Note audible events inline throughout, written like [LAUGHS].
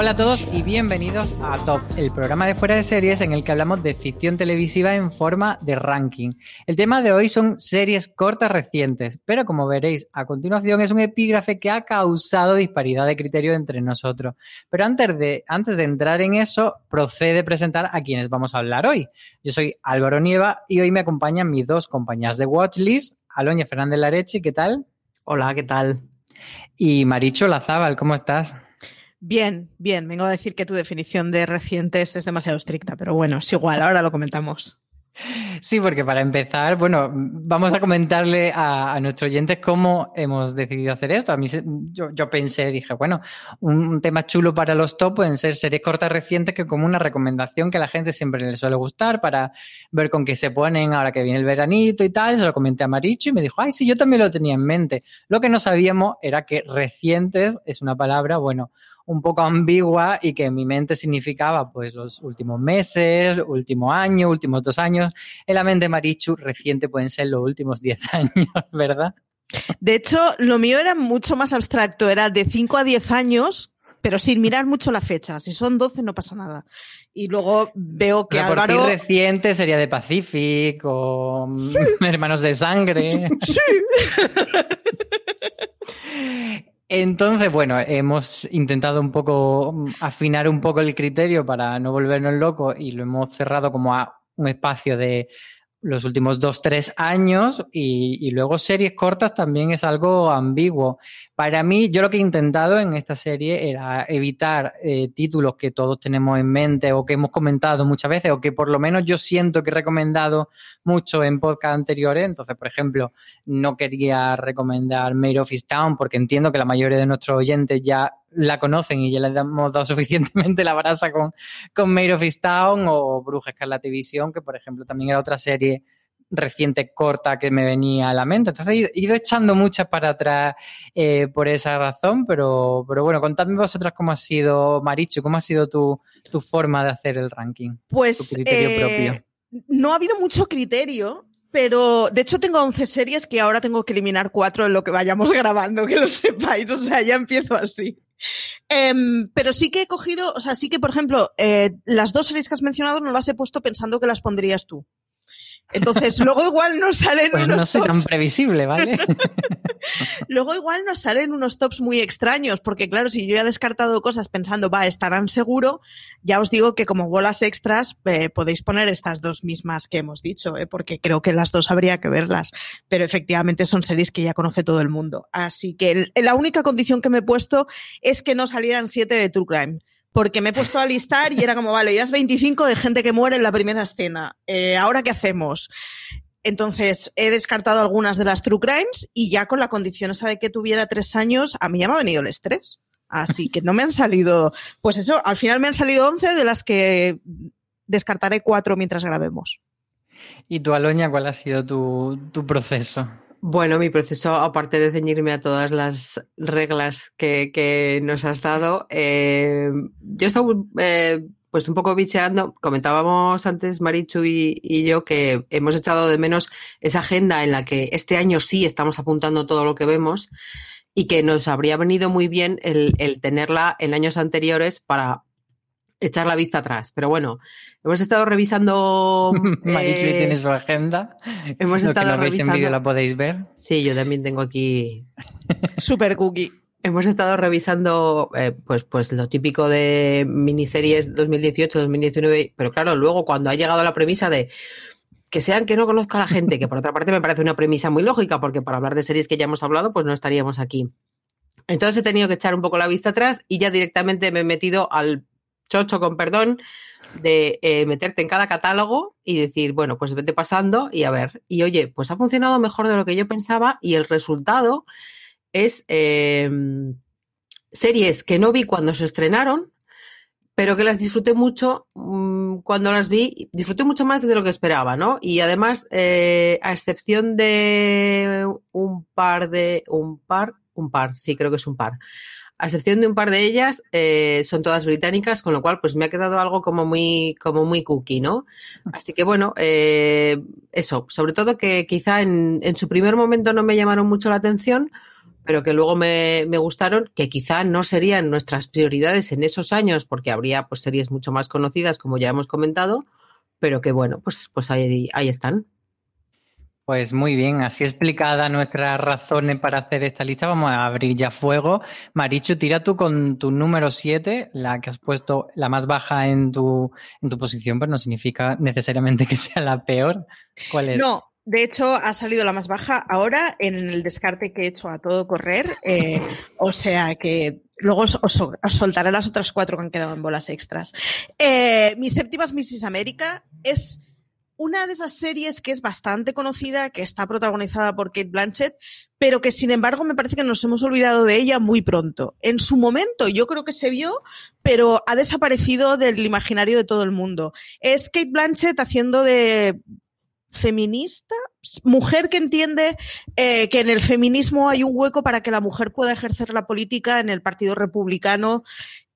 Hola a todos y bienvenidos a Top, el programa de fuera de series en el que hablamos de ficción televisiva en forma de ranking. El tema de hoy son series cortas recientes, pero como veréis a continuación es un epígrafe que ha causado disparidad de criterio entre nosotros. Pero antes de, antes de entrar en eso, procede presentar a quienes vamos a hablar hoy. Yo soy Álvaro Nieva y hoy me acompañan mis dos compañeras de Watchlist, Aloña Fernández Lareche, ¿qué tal? Hola, ¿qué tal? Y Maricho Lazábal, ¿cómo estás? Bien, bien. Vengo a decir que tu definición de recientes es demasiado estricta, pero bueno, es igual, ahora lo comentamos. Sí, porque para empezar, bueno, vamos a comentarle a, a nuestros oyentes cómo hemos decidido hacer esto. A mí yo, yo pensé, dije, bueno, un, un tema chulo para los top pueden ser series cortas recientes que como una recomendación que a la gente siempre le suele gustar para ver con qué se ponen ahora que viene el veranito y tal. Se lo comenté a Maricho y me dijo, ay, sí, yo también lo tenía en mente. Lo que no sabíamos era que recientes es una palabra, bueno, un poco ambigua y que en mi mente significaba pues los últimos meses, último año, últimos dos años. En la mente Marichu, reciente pueden ser los últimos 10 [LAUGHS] años, ¿verdad? De hecho, lo mío era mucho más abstracto, era de 5 a 10 años, pero sin mirar mucho la fecha. Si son 12 no pasa nada. Y luego veo que sea, por ti Álvaro... reciente sería de Pacific o [LAUGHS] Hermanos de Sangre. Sí. Entonces, bueno, hemos intentado un poco mm, afinar un poco el criterio para no volvernos locos y lo hemos cerrado como a un espacio de los últimos dos, tres años y, y luego series cortas también es algo ambiguo. Para mí, yo lo que he intentado en esta serie era evitar eh, títulos que todos tenemos en mente o que hemos comentado muchas veces o que por lo menos yo siento que he recomendado mucho en podcast anteriores. Entonces, por ejemplo, no quería recomendar Made of Town porque entiendo que la mayoría de nuestros oyentes ya la conocen y ya les hemos dado [LAUGHS] suficientemente la brasa con, con Made of Town o Bruja Escarlata y Visión, que por ejemplo también era otra serie reciente corta que me venía a la mente. Entonces he ido- echando muchas para atrás eh, por esa razón, pero, pero bueno, contadme vosotras cómo ha sido, Marichu, cómo ha sido tu, tu forma de hacer el ranking. Pues Tu eh, propio. no ha habido mucho criterio, pero de hecho tengo 11 series que ahora tengo que eliminar 4 en lo que vayamos [LAUGHS] grabando, que lo sepáis, o sea, ya empiezo así. Em, pero sí que he cogido, o sea, sí que, por ejemplo, eh, las dos series que has mencionado no las he puesto pensando que las pondrías tú. Entonces, luego igual nos salen Pues no unos tan tops, previsible, ¿vale? [LAUGHS] luego igual nos salen unos tops muy extraños, porque claro, si yo ya he descartado cosas pensando, va, estarán seguro, ya os digo que como bolas extras eh, podéis poner estas dos mismas que hemos dicho, eh, porque creo que las dos habría que verlas, pero efectivamente son series que ya conoce todo el mundo. Así que el- la única condición que me he puesto es que no salieran siete de True Crime. Porque me he puesto a listar y era como, vale, ya es 25 de gente que muere en la primera escena. Eh, ¿Ahora qué hacemos? Entonces, he descartado algunas de las True Crimes y ya con la condición esa de que tuviera tres años, a mí ya me ha venido el estrés. Así que no me han salido, pues eso, al final me han salido 11 de las que descartaré cuatro mientras grabemos. ¿Y tú, Aloña, cuál ha sido tu, tu proceso? Bueno, mi proceso, aparte de ceñirme a todas las reglas que, que nos has dado, eh, yo he estado eh, pues un poco bicheando. Comentábamos antes, Marichu y, yo, que hemos echado de menos esa agenda en la que este año sí estamos apuntando todo lo que vemos y que nos habría venido muy bien el tenerla en años anteriores para echar la vista atrás. Pero bueno, hemos estado revisando. [LAUGHS] Marichu eh, tiene su agenda. hemos Lo que estado no veis en revisando- vídeo la podéis ver. Sí, yo también tengo aquí [LAUGHS] Super cookie. Hemos estado revisando eh, pues, pues lo típico de miniseries 2018-2019, pero claro, luego cuando ha llegado la premisa de que sean que no conozca a la gente, que por otra parte me parece una premisa muy lógica, porque para hablar de series que ya hemos hablado, pues no estaríamos aquí. Entonces he tenido que echar un poco la vista atrás y ya directamente me he metido al chocho, con perdón, de eh, meterte en cada catálogo y decir, bueno, pues vete pasando y a ver. Y oye, pues ha funcionado mejor de lo que yo pensaba y el resultado es eh, series que no vi cuando se estrenaron, pero que las disfruté mucho mm, cuando las vi. Disfruté mucho más de lo que esperaba, ¿no? Y además, eh, a excepción de un par de. Un par, un par, sí, creo que es un par. A excepción de un par de ellas, eh, son todas británicas, con lo cual, pues me ha quedado algo como muy, como muy cookie, ¿no? Así que bueno, eh, eso, sobre todo que quizá en, en su primer momento no me llamaron mucho la atención, pero que luego me, me gustaron, que quizá no serían nuestras prioridades en esos años, porque habría pues series mucho más conocidas, como ya hemos comentado, pero que bueno, pues, pues ahí, ahí están. Pues muy bien, así explicada nuestras razones para hacer esta lista, vamos a abrir ya fuego. Marichu, tira tú con tu número 7, la que has puesto la más baja en tu, en tu posición, pero no significa necesariamente que sea la peor. ¿Cuál es? No, de hecho ha salido la más baja ahora en el descarte que he hecho a todo correr. eh, o sea que luego os, os- soltaré las otras cuatro que han quedado en bolas extras. Eh, mi séptima es Mrs. América. Es una de esas series que es bastante conocida, que está protagonizada por Kate Blanchett, pero que sin embargo me parece que nos hemos olvidado de ella muy pronto. En su momento yo creo que se vio, pero ha desaparecido del imaginario de todo el mundo. Es Kate Blanchett haciendo de feminista, mujer que entiende eh, que en el feminismo hay un hueco para que la mujer pueda ejercer la política en el Partido Republicano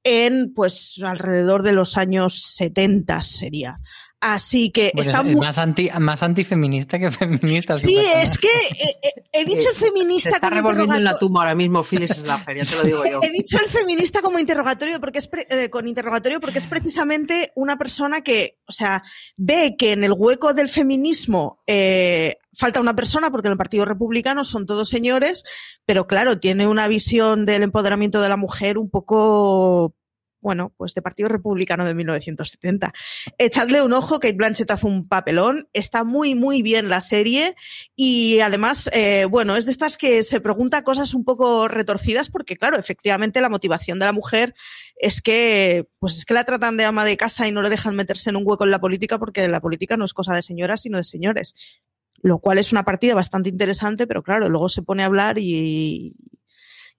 en pues alrededor de los años 70 sería. Así que Bueno, está es, muy... más, anti, más antifeminista que feminista. Sí, es que eh, eh, he dicho el Se feminista está como revolviendo en la tumba ahora mismo Phyllis Schlaffer, ya te lo digo yo. [LAUGHS] He dicho el feminista como interrogatorio porque es pre- eh, con interrogatorio porque es precisamente una persona que, o sea, ve que en el hueco del feminismo eh, falta una persona porque en el Partido Republicano son todos señores, pero claro, tiene una visión del empoderamiento de la mujer un poco bueno, pues de Partido Republicano de 1970. Echadle un ojo, Kate Blanchett hace un papelón, está muy, muy bien la serie y además, eh, bueno, es de estas que se pregunta cosas un poco retorcidas porque, claro, efectivamente la motivación de la mujer es que, pues es que la tratan de ama de casa y no le dejan meterse en un hueco en la política porque la política no es cosa de señoras, sino de señores. Lo cual es una partida bastante interesante, pero claro, luego se pone a hablar y,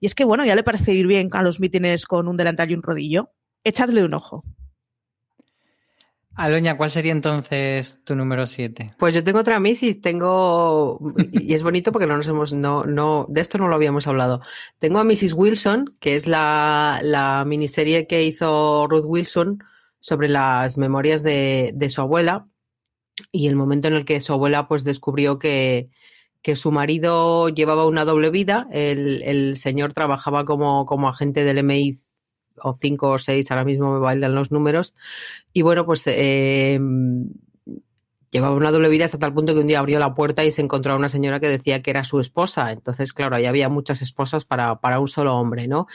y es que, bueno, ya le parece ir bien a los mítines con un delantal y un rodillo. Echadle un ojo. Aloña, ¿cuál sería entonces tu número 7? Pues yo tengo otra Mrs. Tengo. Y es bonito porque no nos hemos. No, no, de esto no lo habíamos hablado. Tengo a Mrs. Wilson, que es la, la miniserie que hizo Ruth Wilson sobre las memorias de, de su abuela y el momento en el que su abuela pues descubrió que, que su marido llevaba una doble vida. El, el señor trabajaba como, como agente del MI o 5 o 6, ahora mismo me bailan los números. Y bueno, pues eh, llevaba una doble vida hasta tal punto que un día abrió la puerta y se encontró a una señora que decía que era su esposa. Entonces, claro, ahí había muchas esposas para, para un solo hombre, ¿no?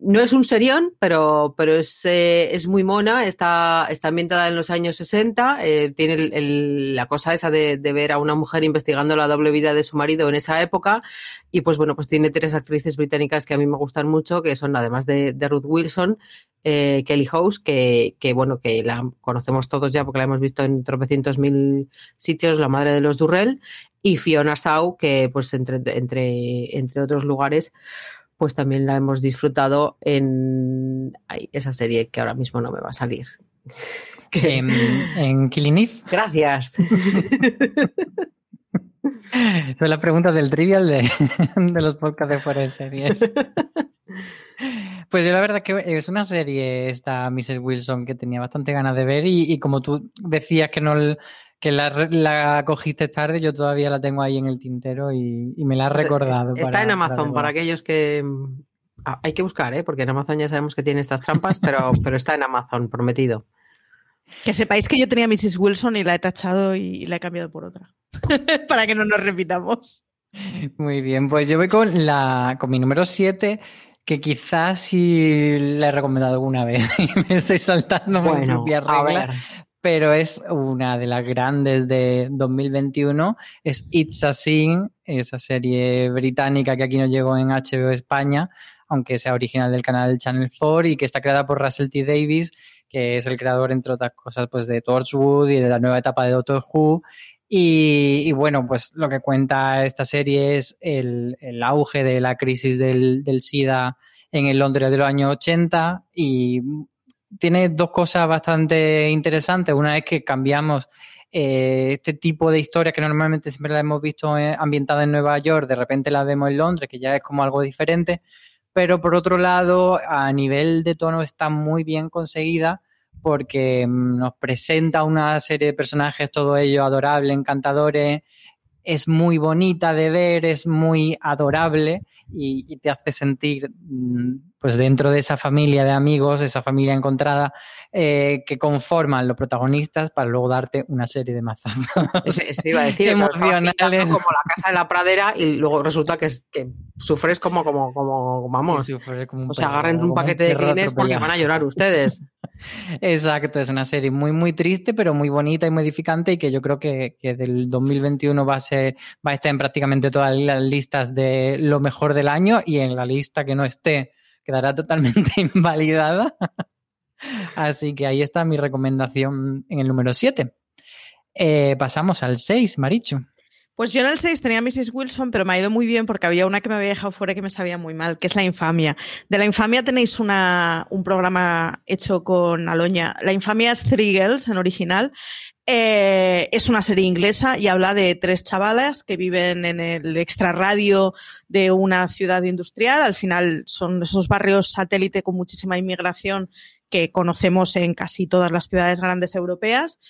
No es un serión, pero, pero es, eh, es muy mona, está, está ambientada en los años 60, eh, tiene el, la cosa esa de, ver a una mujer investigando la doble vida de su marido en esa época. Y pues bueno, pues tiene tres actrices británicas que a mí me gustan mucho, que son además de, de Ruth Wilson, eh, Kelly House, que, que bueno, que la conocemos todos ya porque la hemos visto en tropecientos mil sitios, la madre de los Durrell, y Fiona Shaw, que pues entre, entre, entre otros lugares pues también la hemos disfrutado en ay, esa serie que ahora mismo no me va a salir. [LAUGHS] En, en Killing Eve. Gracias. [LAUGHS] Son las preguntas del trivial de, [LAUGHS] de los podcasts de fuera de series. Pues yo la verdad que es una serie esta Mrs. Wilson que tenía bastante ganas de ver y, y como tú decías que no que la, la, cogiste tarde, yo todavía la tengo ahí en el tintero y, y me la has recordado. Está para, en Amazon para, para, aquellos que, Ah, hay que buscar, ¿eh? porque en Amazon ya sabemos que tiene estas trampas, [LAUGHS] pero, pero está en Amazon, prometido. Que sepáis que yo tenía Mrs. Wilson y la he tachado y la he cambiado por otra. [LAUGHS] Para que no nos repitamos. Muy bien, pues yo voy con, la, con mi número 7, que quizás sí la he recomendado alguna vez [LAUGHS] y me estoy saltando mi Bueno, propia a regla, ver. Pero es una de las grandes de 2021, es It's a Sin, esa serie británica que aquí nos llegó en HBO España, aunque sea original del canal Channel 4 y que está creada por Russell T. Davis, que es el creador, entre otras cosas, pues de Torchwood y de la nueva etapa de Doctor Who. Y, bueno, pues lo que cuenta esta serie es el, el auge de la crisis del, del SIDA en el Londres de los años 80 y tiene dos cosas bastante interesantes. Una es que cambiamos eh, este tipo de historias que normalmente siempre la hemos visto eh, ambientada en Nueva York, de repente la vemos en Londres, que ya es como algo diferente. Pero por otro lado, a nivel de tono está muy bien conseguida porque mm, nos presenta una serie de personajes, todos ellos adorables, encantadores. Es muy bonita de ver, es muy adorable y, y te hace sentir, mm, pues dentro de esa familia de amigos, esa familia encontrada, eh, que conforman los protagonistas para luego darte una serie de mazazos. Eso, eso iba a decir, o sea, estabas Emocionales. como la casa de la pradera y luego resulta que, es- que sufres como, como, como, vamos. Como O sea, agarren un paquete de clines porque van a llorar ustedes. [LAUGHS] Exacto, es una serie muy, muy triste, pero muy bonita y muy edificante y que yo creo que, que del 2021 va a ser, va a estar en prácticamente todas las listas de lo mejor del año y en la lista que no esté quedará totalmente [LAUGHS] invalidada. Así que ahí está mi recomendación en el número 7. pasamos al 6, Marichu. Pues yo en el 6 tenía Mrs. Wilson, pero me ha ido muy bien porque había una que me había dejado fuera que me sabía muy mal, que es La Infamia. De La Infamia tenéis una, un programa hecho con Aloña. La Infamia es Three Girls en original. Eh, es una serie inglesa y habla de tres chavalas que viven en el extrarradio de una ciudad industrial. Al final son esos barrios satélite con muchísima inmigración que conocemos en casi todas las ciudades grandes europeas.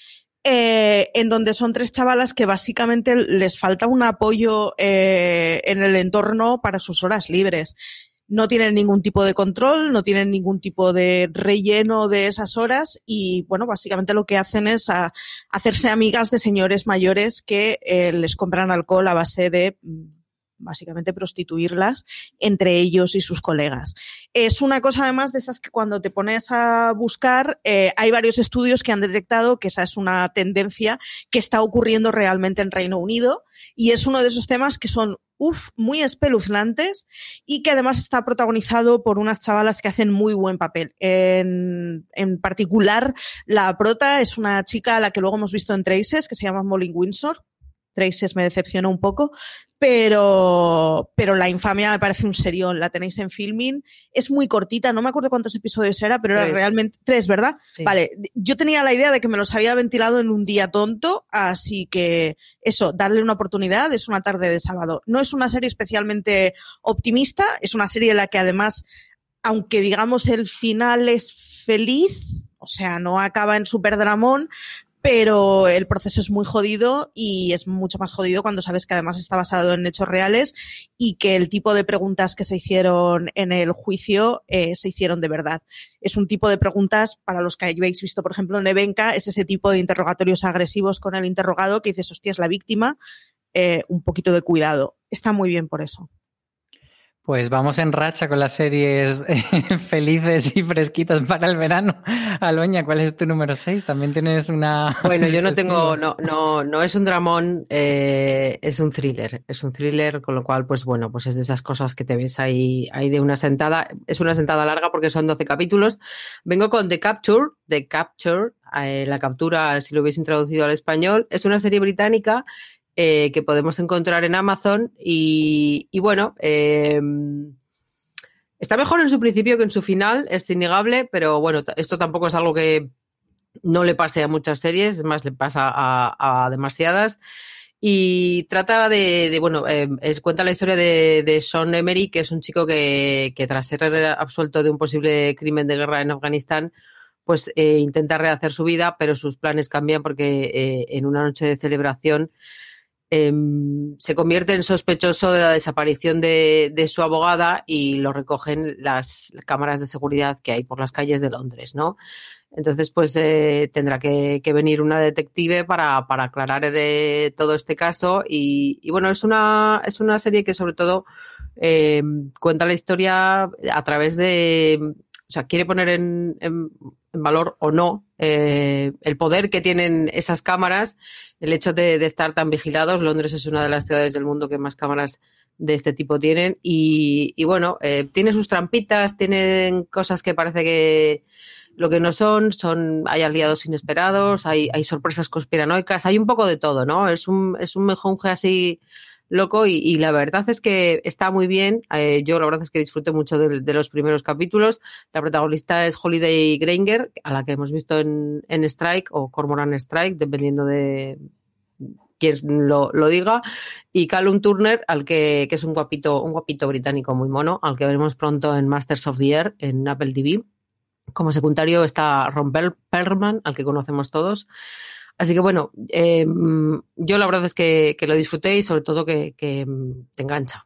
Eh, en donde son tres chavalas que básicamente les falta un apoyo eh, en el entorno para sus horas libres. No tienen ningún tipo de control, no tienen ningún tipo de relleno de esas horas y, bueno, básicamente lo que hacen es a, hacerse amigas de señores mayores que eh, les compran alcohol a base de básicamente prostituirlas entre ellos y sus colegas. Es una cosa además de esas que cuando te pones a buscar, eh, hay varios estudios que han detectado que esa es una tendencia que está ocurriendo realmente en Reino Unido y es uno de esos temas que son uf, muy espeluznantes y que además está protagonizado por unas chavalas que hacen muy buen papel. En, en particular, la prota es una chica a la que luego hemos visto en Traces, que se llama Molly Windsor, Traces me decepcionó un poco, pero, pero La Infamia me parece un serión. La tenéis en filming. Es muy cortita, no me acuerdo cuántos episodios era, pero Tres. era realmente tres, ¿verdad? Sí. Vale, yo tenía la idea de que me los había ventilado en un día tonto, así que eso, darle una oportunidad, es una tarde de sábado. No es una serie especialmente optimista, es una serie en la que además, aunque digamos el final es feliz, o sea, no acaba en super dramón, pero el proceso es muy jodido y es mucho más jodido cuando sabes que además está basado en hechos reales y que el tipo de preguntas que se hicieron en el juicio eh, se hicieron de verdad. Es un tipo de preguntas, para los que habéis visto, por ejemplo, en Evenka, es ese tipo de interrogatorios agresivos con el interrogado que dices, hostia, es la víctima, eh, un poquito de cuidado. Está muy bien por eso. Pues vamos en racha con las series [LAUGHS] felices y fresquitas para el verano. Aloña, ¿cuál es tu número 6? También tienes una... [LAUGHS] Bueno, yo no tengo, no, no, no es un dramón, eh, es un thriller, es un thriller, con lo cual, pues bueno, pues es de esas cosas que te ves ahí, ahí de una sentada, es una sentada larga porque son 12 capítulos. Vengo con The Capture, The Capture, eh, la captura, si lo hubiese introducido al español, es una serie británica eh, que podemos encontrar en Amazon y, y bueno, eh, está mejor en su principio que en su final, es innegable, pero bueno, esto tampoco es algo que no le pase a muchas series, es más, le pasa a, a demasiadas. Y trata de, de, bueno, eh, es, cuenta la historia de, de Sean Emery, que es un chico que, que tras ser absuelto de un posible crimen de guerra en Afganistán, pues eh, intenta rehacer su vida, pero sus planes cambian porque eh, en una noche de celebración em, se convierte en sospechoso de la desaparición de, de su abogada y lo recogen las cámaras de seguridad que hay por las calles de Londres, ¿no? Entonces, pues eh, tendrá que, venir una detective para, aclarar eh, todo este caso. Y, y bueno, es una, es una serie que sobre todo eh, cuenta la historia a través de, o sea, quiere poner en, en- valor o no eh, el poder que tienen esas cámaras, el hecho de, estar tan vigilados. Londres es una de las ciudades del mundo que más cámaras de este tipo tienen y, y bueno, eh, tiene sus trampitas, tienen cosas que parece que lo que no son, son hay aliados inesperados, hay, hay sorpresas conspiranoicas, hay un poco de todo, ¿no? Es un, es un mejunje así loco y, la verdad es que está muy bien. Eh, yo la verdad es que disfruté mucho de, los primeros capítulos. La protagonista es Holiday Granger, a la que hemos visto en, Strike o Cormoran Strike, dependiendo de quien lo, diga. Y Callum Turner, al que, es un guapito, un guapito británico muy mono, al que veremos pronto en Masters of the Air en Apple TV. Como secundario está Ron Perl- Perlman, al que conocemos todos. Así que bueno, eh, yo la verdad es que, que lo disfruté y sobre todo que, que mm, te engancha.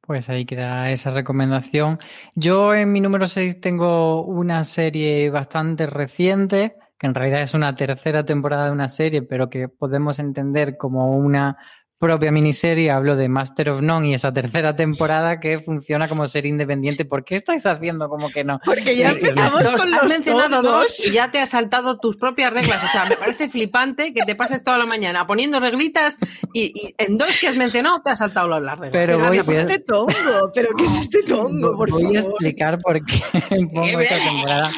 Pues ahí queda esa recomendación. Yo en mi número 6 tengo una serie bastante reciente, que en realidad es una tercera temporada de una serie, pero que podemos entender como una propia miniserie. Hablo de Master of None y esa tercera temporada que funciona como serie independiente. ¿Por qué estáis haciendo como que no? Porque ya Sí, que empezamos Dos, con has los mencionado dos y ya te has saltado tus propias reglas. O sea, me parece flipante que te pases toda la mañana poniendo reglitas y, y en dos que has mencionado te has saltado las reglas. Pero Pero voy ¿qué es este tongo? ¿Pero qué es este tongo, por Voy a explicar por qué [LAUGHS] pongo esta temporada.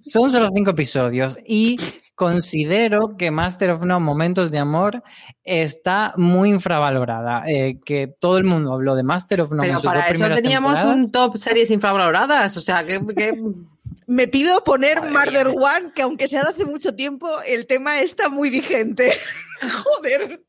Son solo cinco episodios y considero que Master of None, Momentos de Amor, está muy infravalorada. Eh, que todo el mundo habló de Master of None Pero sus dos para eso teníamos temporadas. un top series infravaloradas. O sea, que, que- [LAUGHS] Me pido poner Murder One, que aunque sea de hace mucho tiempo, el tema está muy vigente. [LAUGHS] Joder.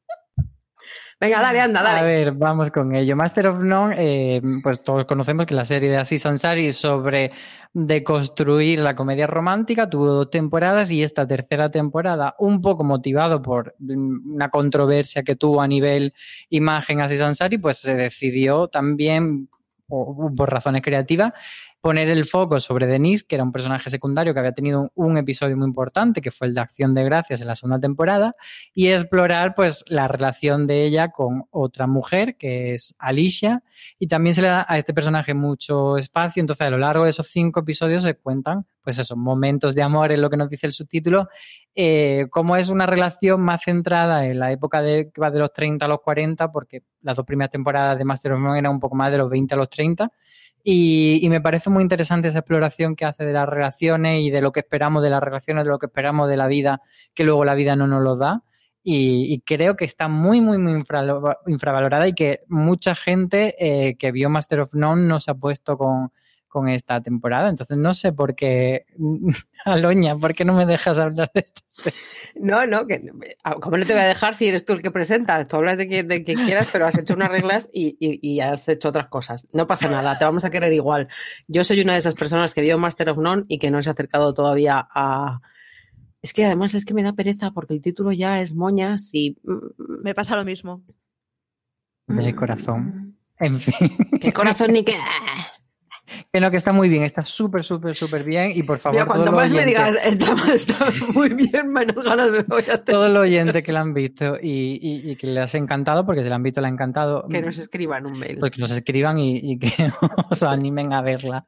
Venga, dale, anda, A dale. ver, vamos con ello. Master of None, eh, pues todos conocemos que la serie de Aziz Ansari sobre deconstruir la comedia romántica tuvo dos temporadas y esta tercera temporada, un poco motivado por mm, una controversia que tuvo a nivel imagen Aziz Ansari, pues se decidió también, o- por razones creativas, poner el foco sobre Denise, que era un personaje secundario que había tenido un, episodio muy importante, que fue el de Acción de Gracias en la segunda temporada, y explorar pues la relación de ella con otra mujer que es Alicia y también se le da a este personaje mucho espacio. Entonces a lo largo de esos cinco episodios se cuentan pues esos momentos de amor es lo que nos dice el subtítulo eh, cómo es una relación más centrada en la época de, que va de los 30 a los 40 porque las dos primeras temporadas de Master of None eran un poco más de los 20 a los 30 y, me parece muy interesante esa exploración que hace de las relaciones y de lo que esperamos de las relaciones, de lo que esperamos de la vida, que luego la vida no nos lo da. Y, creo que está muy, muy, muy infra- infravalorada y que mucha gente eh, que vio Master of None no se ha puesto con, con esta temporada. Entonces no sé por qué, [LAUGHS] Aloña, ¿por qué no me dejas hablar de esto? No, no, que como no te voy a dejar si eres tú el que presenta. Tú hablas de que, de que quieras, pero has hecho unas reglas y, y- y has hecho otras cosas. No pasa nada, te vamos a querer igual. Yo soy una de esas personas que vio Master of None y que no se ha acercado todavía a. Es que además es que me da pereza porque el título ya es moñas y. mm, Me pasa lo mismo. De corazón. En fin, Que corazón ni que. Que no, que está muy bien, está súper, súper, súper bien y por favor, Mira, cuanto más me digas, está, está muy bien, menos ganas me voy a tener. todos los oyentes que la han visto y, y- y que les ha encantado, porque si la han visto, le ha encantado, Que nos escriban un mail. pues que nos escriban y, y que [LAUGHS] os animen a verla.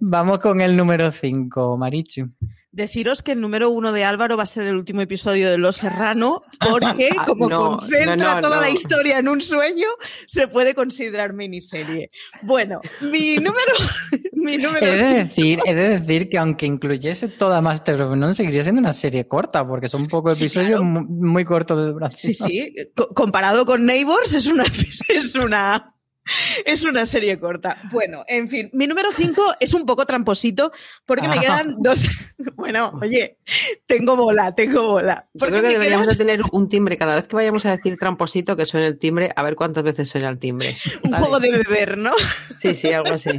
Vamos con el número 5, Marichu. Deciros que el número uno de Álvaro va a ser el último episodio de Los Serrano, porque [LAUGHS] Ah, como no, concentra no, no, toda la historia en un sueño, se puede considerar miniserie. Bueno, mi [LAUGHS] número, [LAUGHS] mi número He de, decir, he de decir que aunque incluyese toda Master of None, seguiría siendo una serie corta, porque son pocos Sí, episodios claro. muy, cortos de duración. Sí, sí. Co- comparado con Neighbors, es una, es una, [LAUGHS] es una serie corta. Bueno, en fin, mi número 5 es un poco tramposito porque me Ah. quedan dos. [LAUGHS] Bueno, oye, tengo bola, tengo bola. Yo creo que deberíamos quedan de tener un timbre cada vez que vayamos a decir tramposito que suene el timbre, a ver cuántas veces suena el timbre. [LAUGHS] un Vale. juego de beber, ¿no? Sí, sí, algo así.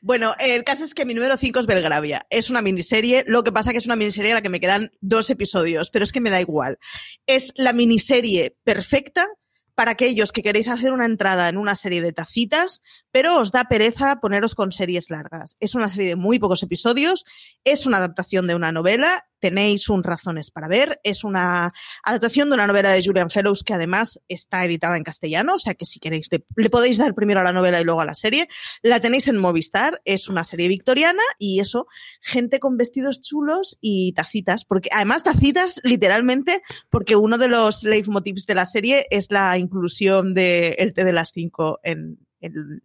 Bueno, el caso es que mi número 5 es Belgravia. Es una miniserie, lo que pasa que es una miniserie en la que me quedan dos episodios, pero es que me da igual. Es la miniserie perfecta para aquellos que queréis hacer una entrada en una serie de tacitas, pero os da pereza poneros con series largas. Es una serie de muy pocos episodios, es una adaptación de una novela tenéis un Razones para ver. Es una adaptación de una novela de Julian Fellows que además está editada en castellano, o sea que si queréis le, podéis dar primero a la novela y luego a la serie. La tenéis en Movistar, es una serie victoriana y eso, gente con vestidos chulos y tacitas, porque además tacitas literalmente porque uno de los leitmotivs de la serie es la inclusión del el té de las cinco en,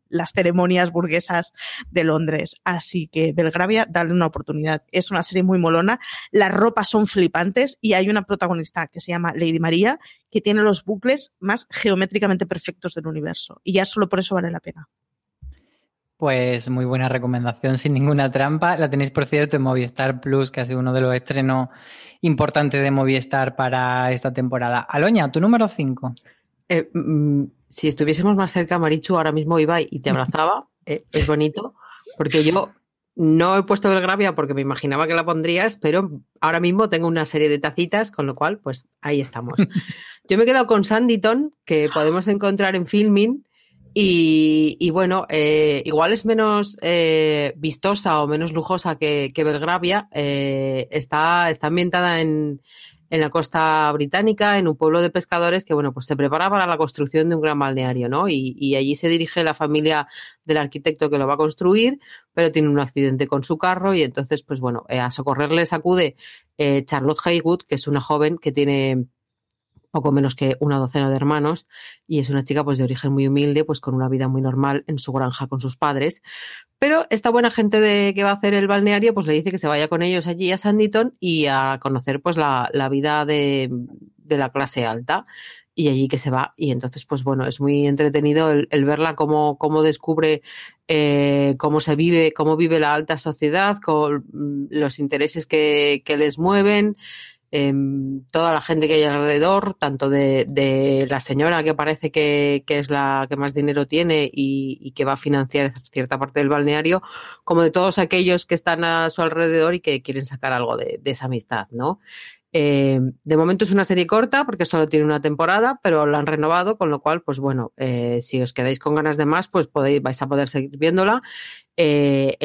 las ceremonias burguesas de Londres. Así que Belgravia, dale una oportunidad. Es una serie muy molona. Las ropas son flipantes y hay una protagonista que se llama Lady María que tiene los bucles más geométricamente perfectos del universo. Y ya solo por eso vale la pena. Pues muy buena recomendación, sin ninguna trampa. La tenéis, por cierto, en Movistar Plus, que ha sido uno de los estrenos importantes de Movistar para esta temporada. Aloña, tu número 5. Eh, mm, si estuviésemos más cerca, Marichu, ahora mismo iba y te [LAUGHS] abrazaba. Eh, es bonito, porque yo no he puesto Belgravia porque me imaginaba que la pondrías, pero ahora mismo tengo una serie de tacitas, con lo cual, pues ahí estamos. [LAUGHS] Yo me he quedado con Sanditon, que podemos encontrar en Filming. Y, bueno, eh, igual es menos vistosa o menos lujosa que, que Belgravia. está, está ambientada en, en la costa británica, en un pueblo de pescadores que, bueno, pues se prepara para la construcción de un gran balneario, ¿no? Y, allí se dirige la familia del arquitecto que lo va a construir, pero tiene un accidente con su carro y entonces, pues bueno, eh, a socorrerles acude eh, Charlotte Haywood, que es una joven que tiene poco menos que una docena de hermanos y es una chica pues de origen muy humilde, pues con una vida muy normal en su granja con sus padres. Pero esta buena gente de que va a hacer el balneario pues le dice que se vaya con ellos allí a Sanditon y a conocer pues la, vida de, la clase alta y allí que se va. Y entonces, pues bueno, es muy entretenido el, verla cómo, cómo descubre eh, cómo se vive, cómo vive la alta sociedad, con los intereses que, que les mueven. Em, toda la gente que hay alrededor, tanto de, la señora que parece que, es la que más dinero tiene y, que va a financiar cierta parte del balneario, como de todos aquellos que están a su alrededor y que quieren sacar algo de, de esa amistad, ¿no? Eh, de momento es una serie corta porque solo tiene una temporada, pero la han renovado, con lo cual, pues bueno, eh, si os quedáis con ganas de más, pues podéis, vais a poder seguir viéndola. Eh,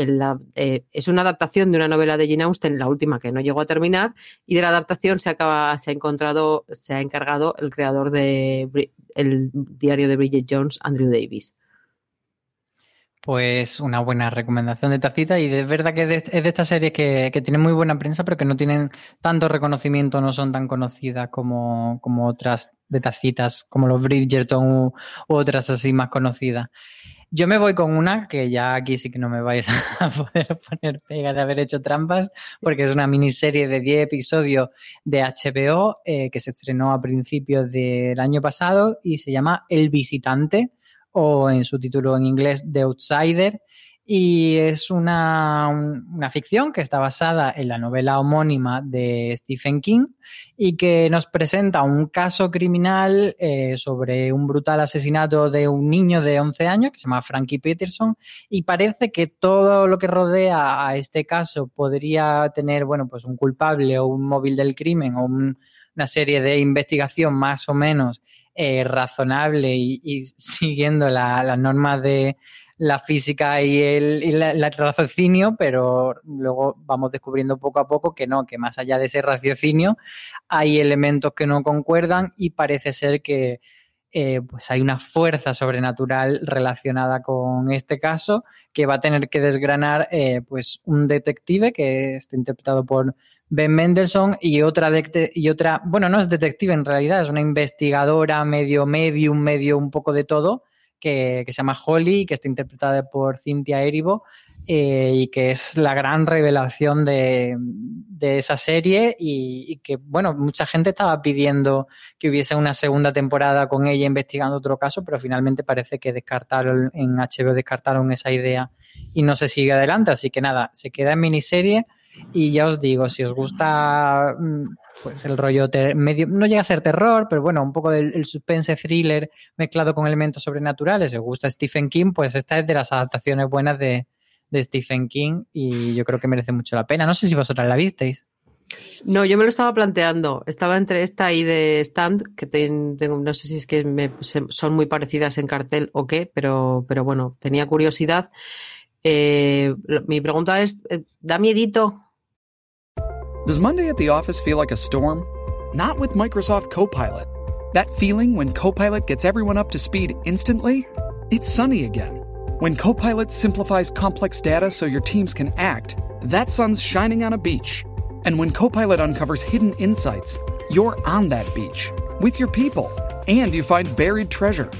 es una adaptación de una novela de Jane Austen, la última que no llegó a terminar, y de la adaptación se acaba, se ha encontrado, se ha encargado el creador de el diario de Bridget Jones, Andrew Davis. Pues una buena recomendación de tacita y es verdad que es de estas series que, que, tienen muy buena prensa pero que no tienen tanto reconocimiento, no son tan conocidas como, como otras de tacitas como los Bridgerton u, otras así más conocidas. Yo me voy con una que ya aquí sí que no me vais [LAUGHS] a poder poner pega de haber hecho trampas porque es una miniserie de 10 episodios de HBO eh, que se estrenó a principios del año pasado y se llama El Visitante o en su título en inglés The Outsider. Y es una, una, ficción que está basada en la novela homónima de Stephen King y que nos presenta un caso criminal eh, sobre un brutal asesinato de un niño de 11 años que se llama Frankie Peterson y parece que todo lo que rodea a este caso podría tener, bueno, pues un culpable o un móvil del crimen o una serie de investigación más o menos eh, razonable y, siguiendo las normas de la física y el, raciocinio, pero luego vamos descubriendo poco a poco que no, que más allá de ese raciocinio hay elementos que no concuerdan y parece ser que eh, pues hay una fuerza sobrenatural relacionada con este caso que va a tener que desgranar eh, pues un detective que está interpretado por Ben Mendelssohn y otra, y otra, bueno, no es detective en realidad, es una investigadora medio medium, medio un poco de todo, que, se llama Holly, que está interpretada por Cynthia Erivo, eh, y que es la gran revelación de, esa serie y, que, bueno, mucha gente estaba pidiendo que hubiese una segunda temporada con ella investigando otro caso, pero finalmente parece que descartaron, en HBO descartaron esa idea y no se sigue adelante, así que nada, se queda en miniserie y ya os digo, si os gusta mm, pues el rollo medio, no llega a ser terror, pero bueno, un poco del suspense thriller mezclado con elementos sobrenaturales, os gusta Stephen King, pues esta es de las adaptaciones buenas de, de Stephen King y yo creo que merece mucho la pena. No sé si vosotras la visteis. No, yo me lo estaba planteando. Estaba entre esta y de Stand, que tengo, no sé si es que me, son muy parecidas en cartel o qué, pero, pero bueno, tenía curiosidad. Eh, mi pregunta es, eh, ¿da miedito? Does Monday at the office feel like a storm? Not with Microsoft Copilot. That feeling when Copilot gets everyone up to speed instantly? It's sunny again. When Copilot simplifies complex data so your teams can act, that sun's shining on a beach. And when Copilot uncovers hidden insights, you're on that beach with your people and you find buried treasure.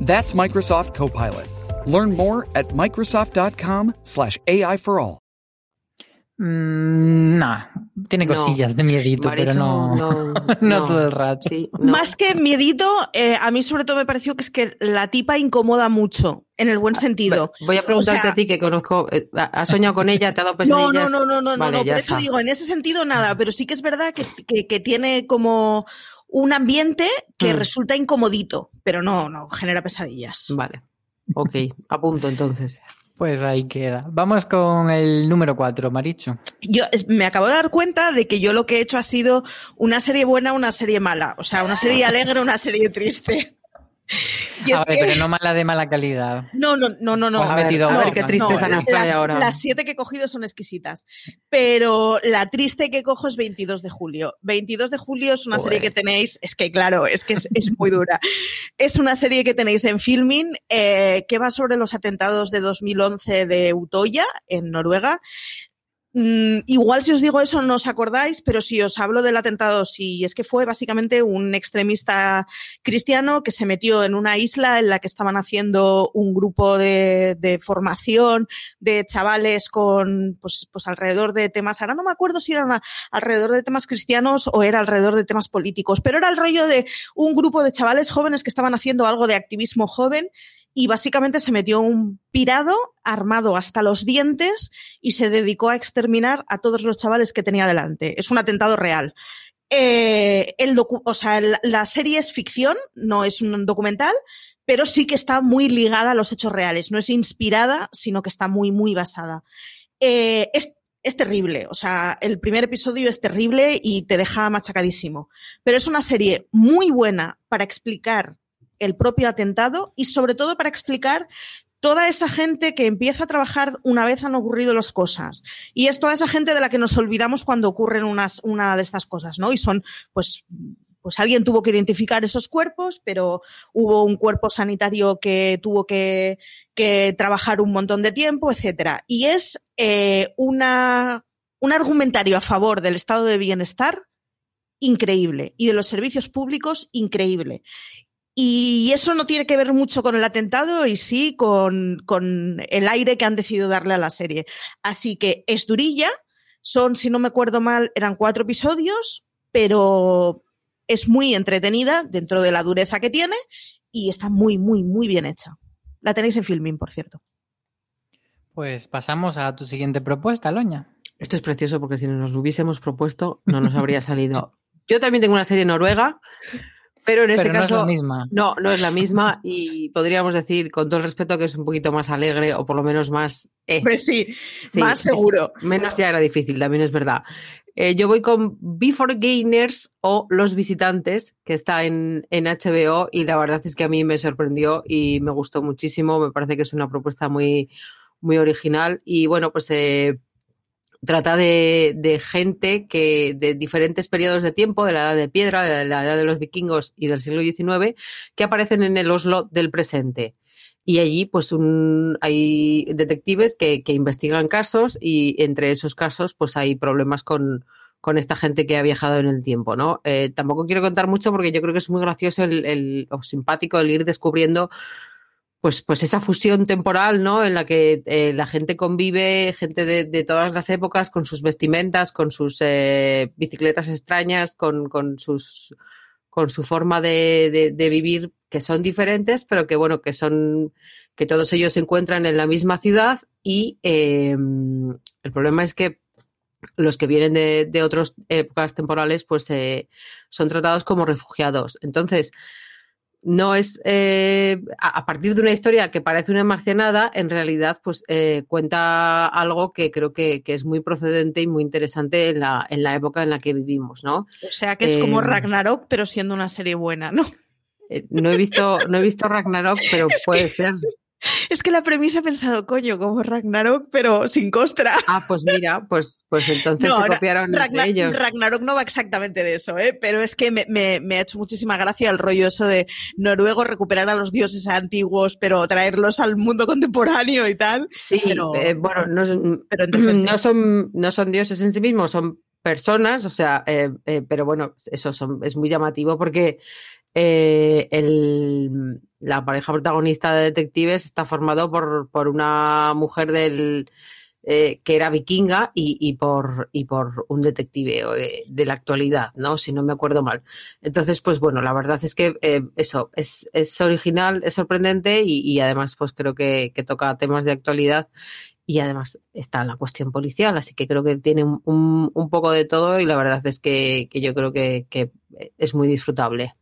That's Microsoft Copilot. Learn more at Microsoft.com/slash AI for all. Mm, no, tiene cosillas no, de miedito, pero no, [LAUGHS] no, no, todo el rato. Sí, Más que miedito, eh, a mí sobre todo me pareció que es que la tipa incomoda mucho, en el buen sentido. Voy a preguntarte o sea, a ti que conozco, eh, ¿has soñado con ella? ¿Te ha dado [LAUGHS] pesadillas? No, no, no, no, no, vale, no, por eso digo, en ese sentido nada, pero sí que es verdad que, que, que tiene como un ambiente que mm. resulta incomodito, pero no, no, genera pesadillas. Vale, ok, apunto entonces. Pues ahí queda. Vamos con el número 4, Maricho. Yo me acabo de dar cuenta de que yo lo que he hecho ha sido una serie buena, una serie mala. O sea, una serie alegre, una serie triste. Y a ver, que... pero no mala de mala calidad. No, no, no, no, no. Has metido no, qué tristeza no, nos trae las, ahora. Las siete que he cogido son exquisitas. Pero la triste que cojo es 22 de julio. 22 de julio es una Joder. serie que tenéis, es que claro, es que es, es muy dura. [LAUGHS] es una serie que tenéis en Filming eh, que va sobre los atentados de 2011 de Utoya, en Noruega. Mm, igual si os digo eso no os acordáis, pero si os hablo del atentado, si es que fue básicamente un extremista cristiano que se metió en una isla en la que estaban haciendo un grupo de, de formación de chavales con, pues, pues alrededor de temas, ahora no me acuerdo si era una, alrededor de temas cristianos o era alrededor de temas políticos, pero era el rollo de un grupo de chavales jóvenes que estaban haciendo algo de activismo joven y básicamente se metió un pirado armado hasta los dientes y se dedicó a exterminar a todos los chavales que tenía delante. Es un atentado real. Eh, el o sea, la serie es ficción, no es un documental, pero sí que está muy ligada a los hechos reales. No es inspirada, sino que está muy, muy basada. Eh, es, es terrible, o sea, el primer episodio es terrible y te deja machacadísimo. Pero es una serie muy buena para explicar el propio atentado y sobre todo para explicar toda esa gente que empieza a trabajar una vez han ocurrido las cosas. Y es toda esa gente de la que nos olvidamos cuando ocurren unas, una de estas cosas, ¿no? Y son, pues, pues alguien tuvo que identificar esos cuerpos, pero hubo un cuerpo sanitario que tuvo que, que trabajar un montón de tiempo, etcétera. Y es eh, un argumentario a favor del estado de bienestar increíble y de los servicios públicos increíble. Y eso no tiene que ver mucho con el atentado y sí con, con, el aire que han decidido darle a la serie. Así que es durilla, son, si no me acuerdo mal, eran cuatro episodios, pero es muy entretenida dentro de la dureza que tiene y está muy, muy, muy bien hecha. La tenéis en Filming, por cierto. Pues pasamos a tu siguiente propuesta, Loña. Esto es precioso porque si nos lo hubiésemos propuesto no nos [LAUGHS] habría salido. Yo también tengo una serie noruega pero en este Pero no caso, es la misma. no, no es la misma [LAUGHS] y podríamos decir, con todo el respeto, que es un poquito más alegre o por lo menos más... eh, Hombre, sí, sí, más seguro. es- menos ya era difícil, también es verdad. Eh, yo voy con Before Gainers o Los Visitantes, que está en, en HBO y la verdad es que a mí me sorprendió y me gustó muchísimo. Me parece que es una propuesta muy, muy original y bueno, pues eh, trata de, de gente que de diferentes periodos de tiempo, de la edad de piedra, de la edad de los vikingos y del siglo XIX, que aparecen en el Oslo del presente. Y allí, pues, un, hay detectives que, que investigan casos y entre esos casos, pues, hay problemas con, con esta gente que ha viajado en el tiempo, ¿no? Eh, tampoco quiero contar mucho porque yo creo que es muy gracioso el, el, o simpático el ir descubriendo pues, pues esa fusión temporal, ¿no? En la que eh, la gente convive, gente de, de, todas las épocas, con sus vestimentas, con sus eh, bicicletas extrañas, con, con, sus, con su forma de, de, vivir, que son diferentes, pero que bueno, que son, que todos ellos se encuentran en la misma ciudad y eh, el problema es que los que vienen de, otras épocas temporales, pues son tratados como refugiados. Entonces, no es eh, a, partir de una historia que parece una marcianada, en realidad, pues eh, cuenta algo que creo que, que es muy procedente y muy interesante en la, en la época en la que vivimos, ¿no? O sea que es como Eh, Ragnarok, pero siendo una serie buena, ¿no? Eh, no he visto, no he visto Ragnarok, pero [LAUGHS] puede ser. [LAUGHS] Es que la premisa he pensado, coño, como Ragnarok, pero sin costra. Ah, pues mira, pues, pues entonces No, se copiaron entre ellos. Ragnarok no va exactamente de eso, ¿eh? pero es que me, me- me ha hecho muchísima gracia el rollo eso de noruego recuperar a los dioses antiguos, pero traerlos al mundo contemporáneo y tal. Sí, pero- eh, bueno, no, son- Pero no son, no son dioses en sí mismos, son personas, o sea, eh, eh, pero bueno, eso son, es muy llamativo porque el- la pareja protagonista de detectives está formado por, por una mujer del eh, que era vikinga y, y por, y por un detective eh, de la actualidad, ¿no? Si no me acuerdo mal. Entonces, pues bueno, la verdad es que eh, eso es, es original, es sorprendente y, y además pues creo que, toca temas de actualidad y además está la cuestión policial, así que creo que tiene un- un poco de todo y la verdad es que, que yo creo que, que es muy disfrutable.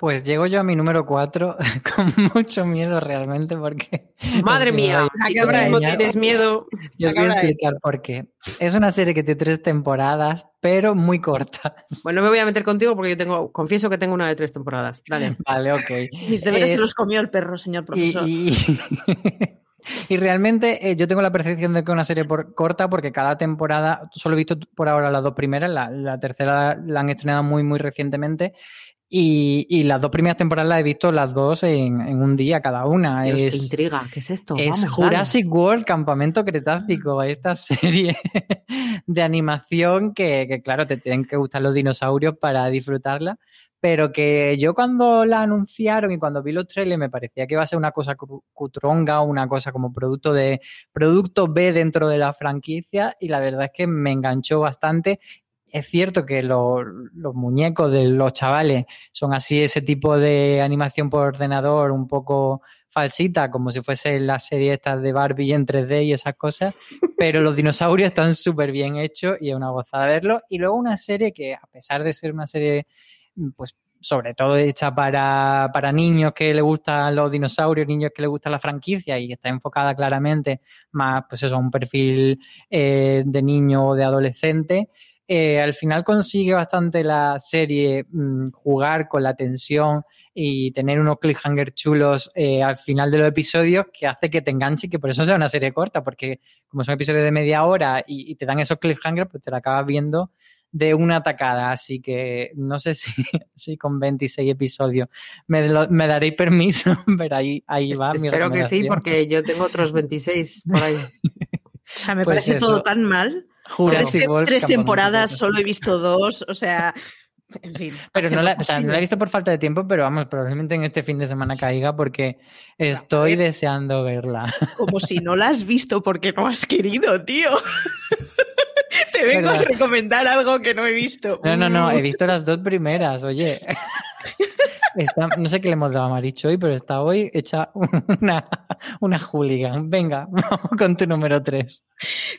Pues llego yo a mi número 4 [LAUGHS] con mucho miedo realmente porque... [LAUGHS] Madre mía, si mismo hecho. tienes miedo. Y os voy a explicar por qué. Es una serie que tiene tres temporadas, pero muy cortas. Bueno, me voy a meter contigo porque yo tengo, confieso que tengo una de tres temporadas. Dale. [LAUGHS] Vale, ok. Mis deberes Eh, se los comió el perro, señor Y, profesor. y- y realmente eh, yo tengo la percepción de que es una serie por- corta porque cada temporada, solo he visto por ahora las dos primeras, la, la tercera la han estrenado muy, muy recientemente. Y, y las dos primeras temporadas las he visto las dos en, en un día cada una. Dios, qué es, intriga, ¿qué es esto? es Vamos, dale. Jurassic World Campamento Cretácico, esta [LAUGHS] serie de animación que, que, claro, te tienen que gustar los dinosaurios para disfrutarla, pero que yo cuando la anunciaron y cuando vi los trailers me parecía que iba a ser una cosa cutronga, una cosa como producto de producto B dentro de la franquicia y la verdad es que me enganchó bastante. Es cierto que lo- los muñecos de los chavales son así, ese tipo de animación por ordenador, un poco falsita, como si fuese la serie estas de Barbie en 3D y esas cosas, pero los dinosaurios están súper bien hechos y es una gozada verlo. Y luego una serie que, a pesar de ser una serie, pues sobre todo hecha para, para niños que le gustan los dinosaurios, niños que le gusta la franquicia y está enfocada claramente más, pues eso, a un perfil eh, de niño o de adolescente, eh, al final consigue bastante la serie mm, jugar con la tensión y tener unos cliffhanger chulos eh, al final de los episodios que hace que te enganche y que por eso sea una serie corta, porque como son episodios de media hora y, y te dan esos cliffhangers, pues te la acabas viendo de una tacada. Así que no sé [LAUGHS] si, si con 26 episodios me, lo- me daréis permiso, [LAUGHS] pero ahí, ahí va mi Espero que sí, porque yo tengo otros 26 por ahí. [LAUGHS] O sea, me pues parece eso. todo tan mal. Tres, Jurassic World tres Campamento temporadas, solo he visto dos, o sea, en fin. [LAUGHS] Pero no la, o sea, no la he visto por falta de tiempo, pero vamos, probablemente en este fin de semana caiga porque estoy ver. deseando verla. [LAUGHS] Como si no la has visto porque no has querido, tío. [LAUGHS] Te vengo a recomendar algo que no he visto. No, no, no, he visto las dos primeras, oye. Está- no sé qué le hemos dado a Maricho hoy, pero está hoy hecha una, una hooligan. Venga, [LAUGHS] vamos con tu número 3.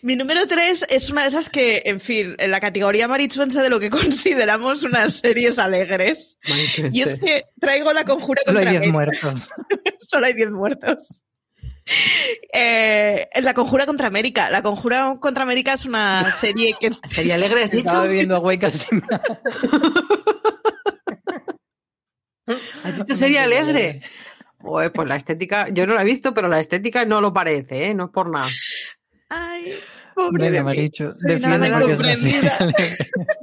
Mi número 3 es una de esas que, en fin, en la categoría marichuense de lo que [LAUGHS] consideramos unas series alegres. Y es que traigo la conjura Solo hay contra 10 América. muertos. [LAUGHS] Solo hay 10 muertos. Eh, la conjura contra América. La conjura contra América es una serie que Sería alegre, has dicho. Estaba viendo a [LAUGHS] ¿Has dicho sería alegre? Joder, pues la estética, yo no la he visto, pero la estética no lo parece, ¿eh? No es por nada. Ay, pobre Venga, de mí. Maricho, Soy nada es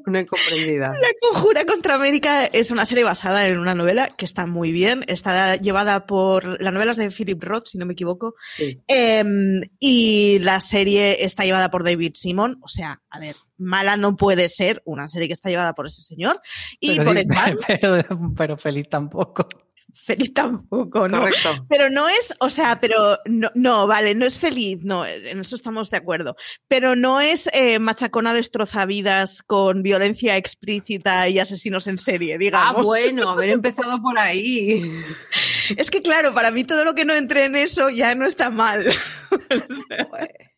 una incomprendida. La Conjura contra América es una serie basada en una novela que está muy bien. Está llevada por. La novela es de Philip Roth, si no me equivoco. Sí. Em, y la serie está llevada por David Simon. O sea, a ver, mala no puede ser una serie que está llevada por ese señor. Y Pero por Barnes, [LAUGHS] pero, pero feliz tampoco. Feliz tampoco, ¿no? Correcto. Pero no es, o sea, pero no, no, vale, no es feliz, no, en eso estamos de acuerdo. Pero no es eh, machacona destrozavidas con violencia explícita y asesinos en serie, Ah, digamos. bueno, haber [LAUGHS] empezado por ahí. Es que claro, para mí todo lo que no entre en eso ya no está mal. [LAUGHS]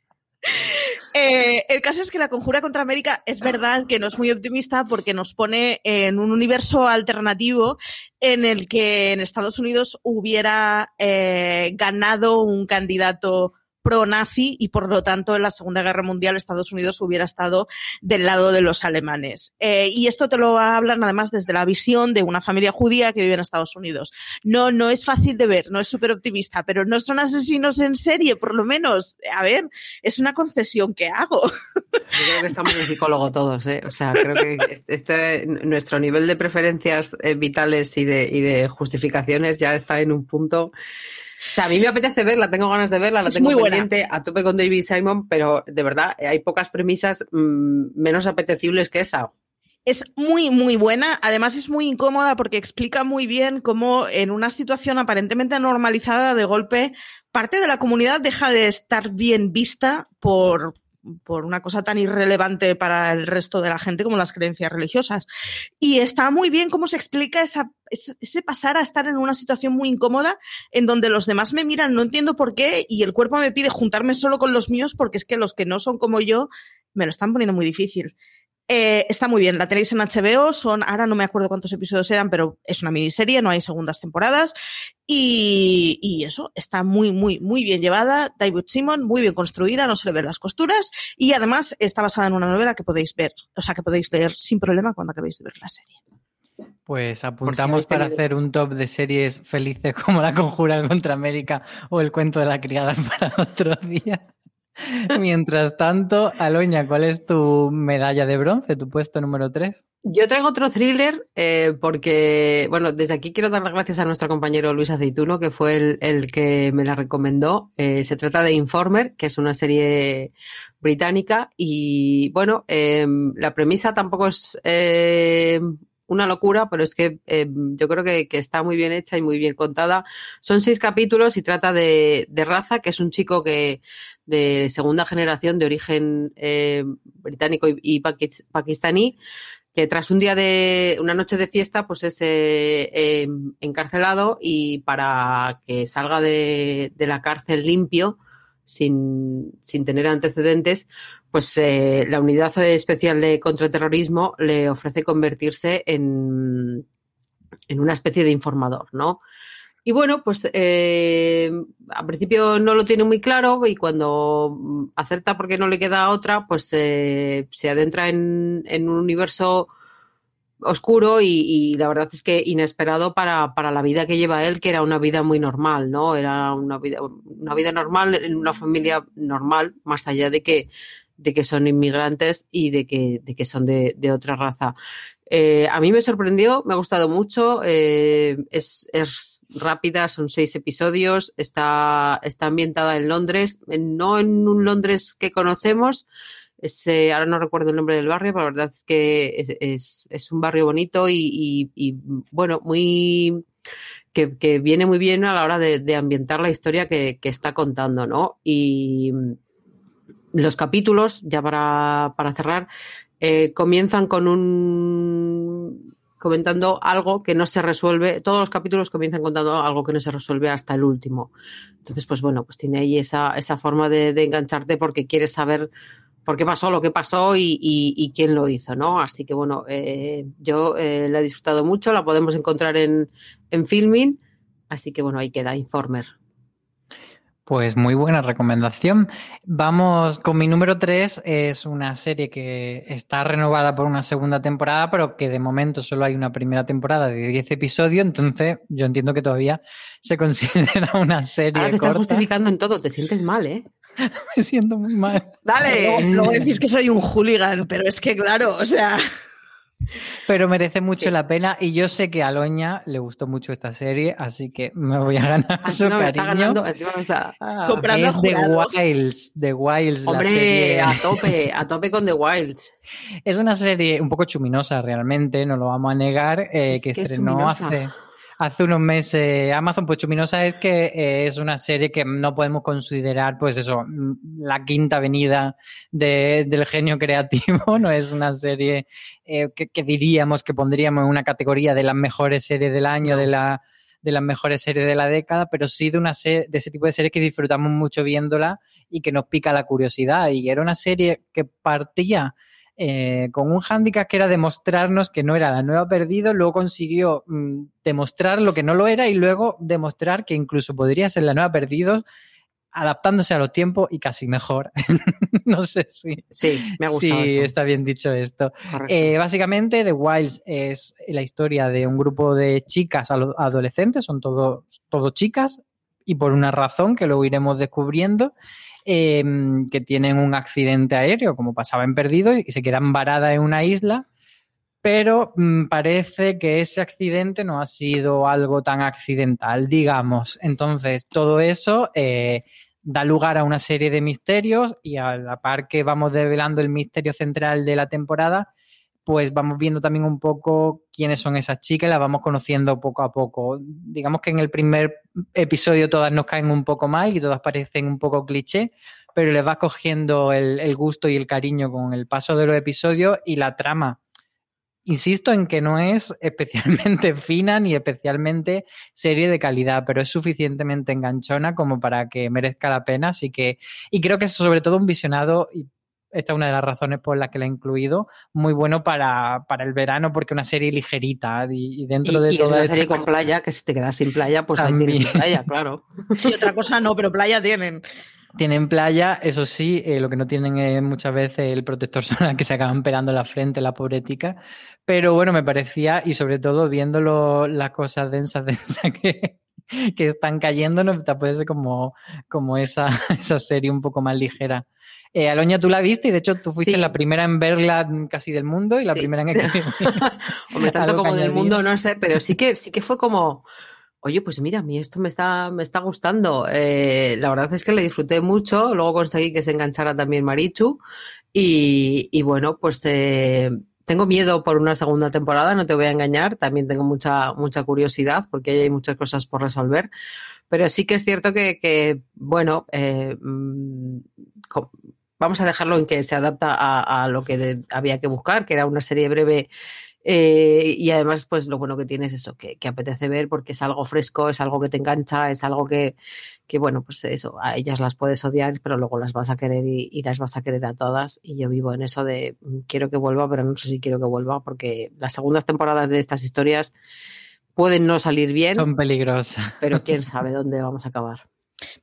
Eh, el caso es que la conjura contra América es verdad que no es muy optimista porque nos pone en un universo alternativo en el que en Estados Unidos hubiera eh, ganado un candidato pro-nazi y por lo tanto en la Segunda Guerra Mundial Estados Unidos hubiera estado del lado de los alemanes. Eh, y esto te lo hablan además desde la visión de una familia judía que vive en Estados Unidos. No, no es fácil de ver, no es súper optimista, pero no son asesinos en serie, por lo menos. A ver, es una concesión que hago. Yo creo que estamos en psicólogo todos, ¿eh? O sea, creo que este, nuestro nivel de preferencias eh, vitales y de, y de justificaciones ya está en un punto o sea, a mí me apetece verla, tengo ganas de verla, la tengo pendiente a tope con David Simon, pero de verdad hay pocas premisas mm, menos apetecibles que esa. Es muy, muy buena. Además, es muy incómoda porque explica muy bien cómo en una situación aparentemente normalizada, de golpe, parte de la comunidad deja de estar bien vista por, por una cosa tan irrelevante para el resto de la gente como las creencias religiosas. Y está muy bien cómo se explica esa, ese pasar a estar en una situación muy incómoda en donde los demás me miran, no entiendo por qué, y el cuerpo me pide juntarme solo con los míos porque es que los que no son como yo me lo están poniendo muy difícil. Eh, está muy bien, la tenéis en HBO, son, ahora no me acuerdo cuántos episodios eran, pero es una miniserie, no hay segundas temporadas. Y, eso, está muy, muy, muy bien llevada. David Simon, muy bien construida, no se le ven las costuras. Y además está basada en una novela que podéis ver, o sea, que podéis leer sin problema cuando acabéis de ver la serie. Pues apuntamos para hacer un top de series felices como La Conjura contra América o El cuento de la criada [LAUGHS] para otro día. [LAUGHS] Mientras tanto, Aloña, ¿cuál es tu medalla de bronce, tu puesto número 3? Yo traigo otro thriller eh, porque, bueno, desde aquí quiero dar las gracias a nuestro compañero Luis Aceituno, que fue el, que me la recomendó. Eh, se trata de Informer, que es una serie británica y, bueno, em, la premisa tampoco es em, una locura, pero es que em, yo creo que, está muy bien hecha y muy bien contada. Son seis capítulos y trata de, de Raza, que es un chico que de segunda generación de origen eh, británico y, pakistaní, que tras un día de una noche de fiesta, pues es eh, em, encarcelado y para que salga de, la cárcel limpio, sin, tener antecedentes, pues eh, la unidad especial de contraterrorismo le ofrece convertirse en, en una especie de informador, ¿no? Y bueno, pues eh, al principio no lo tiene muy claro y cuando acepta porque no le queda otra, pues eh, se adentra en, un universo oscuro y, la verdad es que inesperado para, para, la vida que lleva él, que era una vida muy normal, ¿no? Era una vida, una vida normal en una familia normal, más allá de que, de que son inmigrantes y de que, de que son de, de otra raza. Eh, a mí me sorprendió, me ha gustado mucho, eh, es, rápida, son seis episodios, está, está ambientada en Londres, no en un Londres que conocemos, eh, ahora no recuerdo el nombre del barrio, pero la verdad es que es, un barrio bonito y, bueno, muy... Que, viene muy bien a la hora de, ambientar la historia que, está contando, ¿no? Y los capítulos, ya para, para cerrar, eh, comienzan con un comentando algo que no se resuelve, todos los capítulos comienzan contando algo que no se resuelve hasta el último. Entonces, pues bueno, pues tiene ahí esa, esa forma de, engancharte porque quieres saber por qué pasó lo que pasó y, quién lo hizo, ¿no? Así que bueno, eh, yo eh, la he disfrutado mucho, la podemos encontrar en, en Filming, así que bueno, ahí queda, Informer. Pues muy buena recomendación. Vamos con mi número 3. Es una serie que está renovada por una segunda temporada, pero que de momento solo hay una primera temporada de 10 episodios. Entonces, yo entiendo que todavía se [LAUGHS] considera una serie. Ahora te estás justificando en todo. Te sientes mal, ¿eh? [LAUGHS] Me siento muy mal. Dale, luego decís que soy un hooligan, pero es que, claro, o sea. Pero merece mucho la pena y yo sé que a Loña le gustó mucho esta serie, así que me voy a ganar su cariño. Está ganando, está ah, comprando es The Wilds, The Wilds. Hombre, a tope, a tope con The Wilds. Es una serie un poco chuminosa realmente, no lo vamos a negar, eh, que, estrenó hace hace unos meses Amazon, pues Chuminosa es que eh, es una serie que no podemos considerar, pues eso, mm, la quinta venida del genio creativo, [LAUGHS] no es una serie eh, que, diríamos que pondríamos en una categoría de las mejores series del año, de la de las mejores series de la década, pero sí de una serie, de ese tipo de series que disfrutamos mucho viéndola y que nos pica la curiosidad. Y era una serie que partía eh, con un hándicap que era demostrarnos que no era la nueva perdido, luego consiguió mm, demostrar lo que no lo era y luego demostrar que incluso podría ser la nueva perdidos adaptándose a los tiempos y casi mejor. [LAUGHS] no sé si, Sí, me ha gustado si eso. está bien dicho esto. Eh, básicamente, The Wilds es la historia de un grupo de chicas ado- adolescentes, son todo, todo chicas, y por una razón que luego iremos descubriendo, eh, que tienen un accidente aéreo, como pasaba en Perdido, y se quedan varadas en una isla. Pero mm, parece que ese accidente no ha sido algo tan accidental, digamos. Entonces, todo eso eh, da lugar a una serie de misterios y a la par que vamos develando el misterio central de la temporada, pues vamos viendo también un poco quiénes son esas chicas las vamos conociendo poco a poco. Digamos que en el primer episodio todas nos caen un poco mal y todas parecen un poco cliché, pero les vas cogiendo el, el gusto y el cariño con el paso de los episodios y la trama. Insisto en que no es [LAUGHS] especialmente fina ni especialmente serie de calidad, pero es suficientemente enganchona como para que merezca la pena. Así que, y creo que es sobre todo un visionado, y esta es una de las razones por las que la he incluido, muy bueno para, para el verano, porque es una serie ligerita y, y Y, dentro de y es toda una esta- serie con playa, que si te quedas sin playa, pues ahí También. tienes playa, claro. [LAUGHS] Sí, otra cosa no, pero playa tienen. Tienen playa, eso sí, eh, lo que no tienen es muchas veces el protector [LAUGHS] solar que se acaban pelando en la frente, la pobre tica. Pero bueno, me parecía, y sobre todo viendo lo- las cosas densas, [LAUGHS] densas que, [LAUGHS] que están cayendo, no te puede ser como, como esa, [LAUGHS] esa serie un poco más ligera. Eh, Aloña, tú la viste y de hecho tú fuiste Sí. la primera en verla casi del mundo y la Sí. primera en. [LAUGHS] Hombre, tanto como del mundo, no sé, pero sí que, sí que fue como, oye, pues mira, a mí esto me está, me está gustando. Eh, la verdad es que le disfruté mucho, luego conseguí que se enganchara también Marichu y, y bueno, pues eh, tengo miedo por una segunda temporada, no te voy a engañar, también tengo mucha, mucha curiosidad porque hay muchas cosas por resolver, pero sí que es cierto que, bueno, eh, mm, vamos a dejarlo en que se adapta a, lo que había que buscar, que era una serie breve eh, y además, pues lo bueno que tiene es eso, que, que apetece ver porque es algo fresco, es algo que te engancha, es algo que, que, bueno, pues eso, a ellas las puedes odiar, pero luego las vas a querer y, y las vas a querer a todas. Y yo vivo en eso de mm, quiero que vuelva, pero no sé si quiero que vuelva porque las segundas temporadas de estas historias pueden no salir bien, Son peligrosas. pero quién [LAUGHS] sabe dónde vamos a acabar.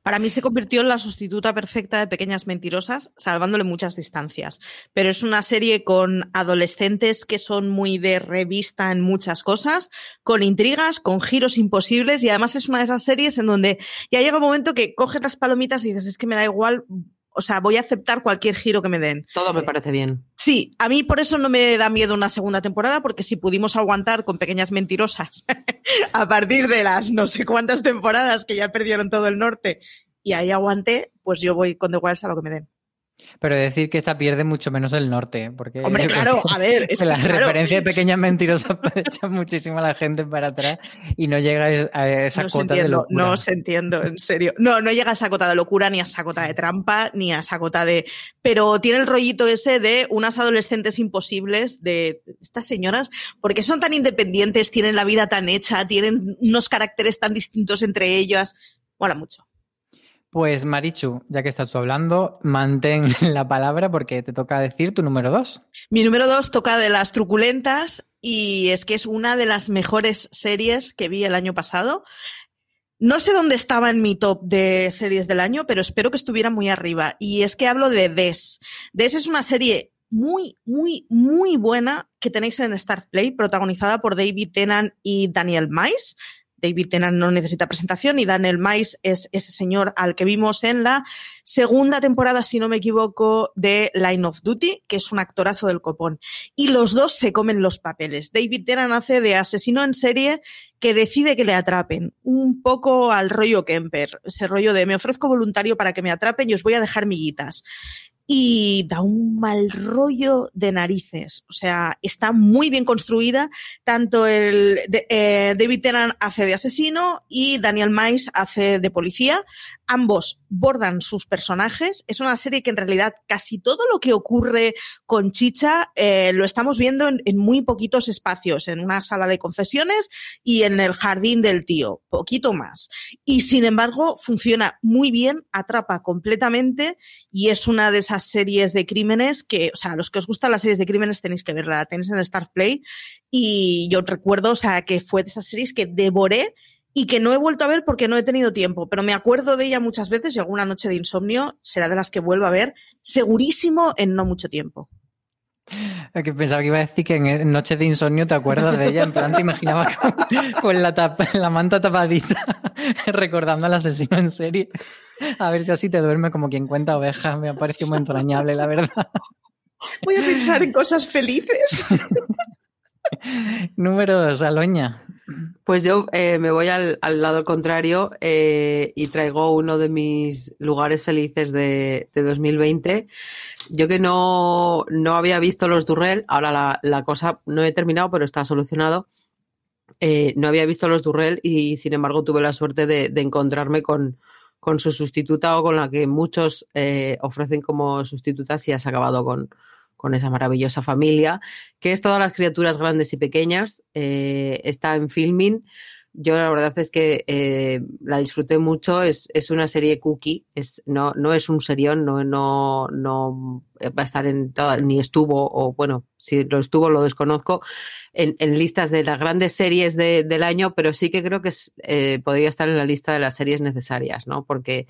Para mí se convirtió en la sustituta perfecta de Pequeñas Mentirosas, salvándole muchas distancias. Pero es una serie con adolescentes que son muy de revista en muchas cosas, con intrigas, con giros imposibles y además es una de esas series en donde ya llega un momento que coges las palomitas y dices, es que me da igual, o sea, voy a aceptar cualquier giro que me den. Todo me parece bien. Sí, a mí por eso no me da miedo una segunda temporada, porque si pudimos aguantar con pequeñas mentirosas [LAUGHS] a partir de las no sé cuántas temporadas que ya perdieron todo el norte y ahí aguanté, pues yo voy con The Wilds a lo que me den. Pero decir que esta pierde mucho menos el norte. Porque, Hombre, claro, a ver, [LAUGHS] es que la claro. referencia de pequeñas mentirosas [LAUGHS] echa muchísimo a la gente para atrás y no llega a esa no cota de entiendo, locura. no se entiendo, en serio. No, no llega a esa cota de locura, ni a esa cota de trampa, ni a esa cota de. Pero tiene el rollito ese de unas adolescentes imposibles, de estas señoras, porque son tan independientes, tienen la vida tan hecha, tienen unos caracteres tan distintos entre ellas. Mola mucho. Pues Marichu, ya que estás tú hablando, mantén [LAUGHS] la palabra porque te toca decir tu número dos. Mi número dos toca de las truculentas y es que es una de las mejores series que vi el año pasado. No sé dónde estaba en mi top de series del año, pero espero que estuviera muy arriba. Y es que hablo de Des. Des es una serie muy, muy, muy buena que tenéis en Start Play, protagonizada por David Tennant y Daniel Mais. David Tennant no necesita presentación y Daniel Mais es ese señor al que vimos en la segunda temporada, si no me equivoco, de Line of Duty, que es un actorazo del copón. Y los dos se comen los papeles. David Tennant hace de asesino en serie que decide que le atrapen, un poco al rollo Kemper, ese rollo de me ofrezco voluntario para que me atrapen y os voy a dejar miguitas. Y da un mal rollo de narices. O sea, está muy bien construida. Tanto el eh, David Tennant hace de asesino y Daniel Mais hace de policía. Ambos bordan sus personajes. Es una serie que en realidad casi todo lo que ocurre con Chicha eh, lo estamos viendo en, muy poquitos espacios, en una sala de confesiones y en el jardín del tío, poquito más. Y sin embargo, funciona muy bien, atrapa completamente y es una de series de crímenes que, o sea, los que os gustan las series de crímenes tenéis que verla, la tenéis en Star Play y yo recuerdo, o sea, que fue de esas series que devoré y que no he vuelto a ver porque no he tenido tiempo, pero me acuerdo de ella muchas veces y alguna noche de insomnio será de las que vuelvo a ver, segurísimo en no mucho tiempo. Que pensaba que iba a decir que en Noches de Insomnio te acuerdas de ella, en plan te imaginabas con, con la, tapa, la manta tapadita, [LAUGHS] recordando al asesino en serie. A ver si así te duerme como quien cuenta ovejas. Me ha parecido muy entrañable, la verdad. Voy a pensar en cosas felices. [LAUGHS] Número dos, Aloña. Pues yo eh, me voy al, al lado contrario eh, y traigo uno de mis lugares felices de, de 2020. Yo que no, no, había visto los Durrell, ahora la, la, cosa no he terminado, pero está solucionado. Eh, no había visto los Durrell y sin embargo tuve la suerte de, de encontrarme con, con, su sustituta o con la que muchos ofrecen como sustituta si has acabado con, con esa maravillosa familia, que es todas las criaturas grandes y pequeñas. Eh, está en filming. Yo la verdad es que eh, la disfruté mucho. Es, es, una serie cookie. Es, no, no es un serión, no, no, no va a estar en ni estuvo, o bueno, si lo estuvo lo desconozco, en, listas de las grandes series de, del año, pero sí que creo que eh, podría estar en la lista de las series necesarias, ¿no? Porque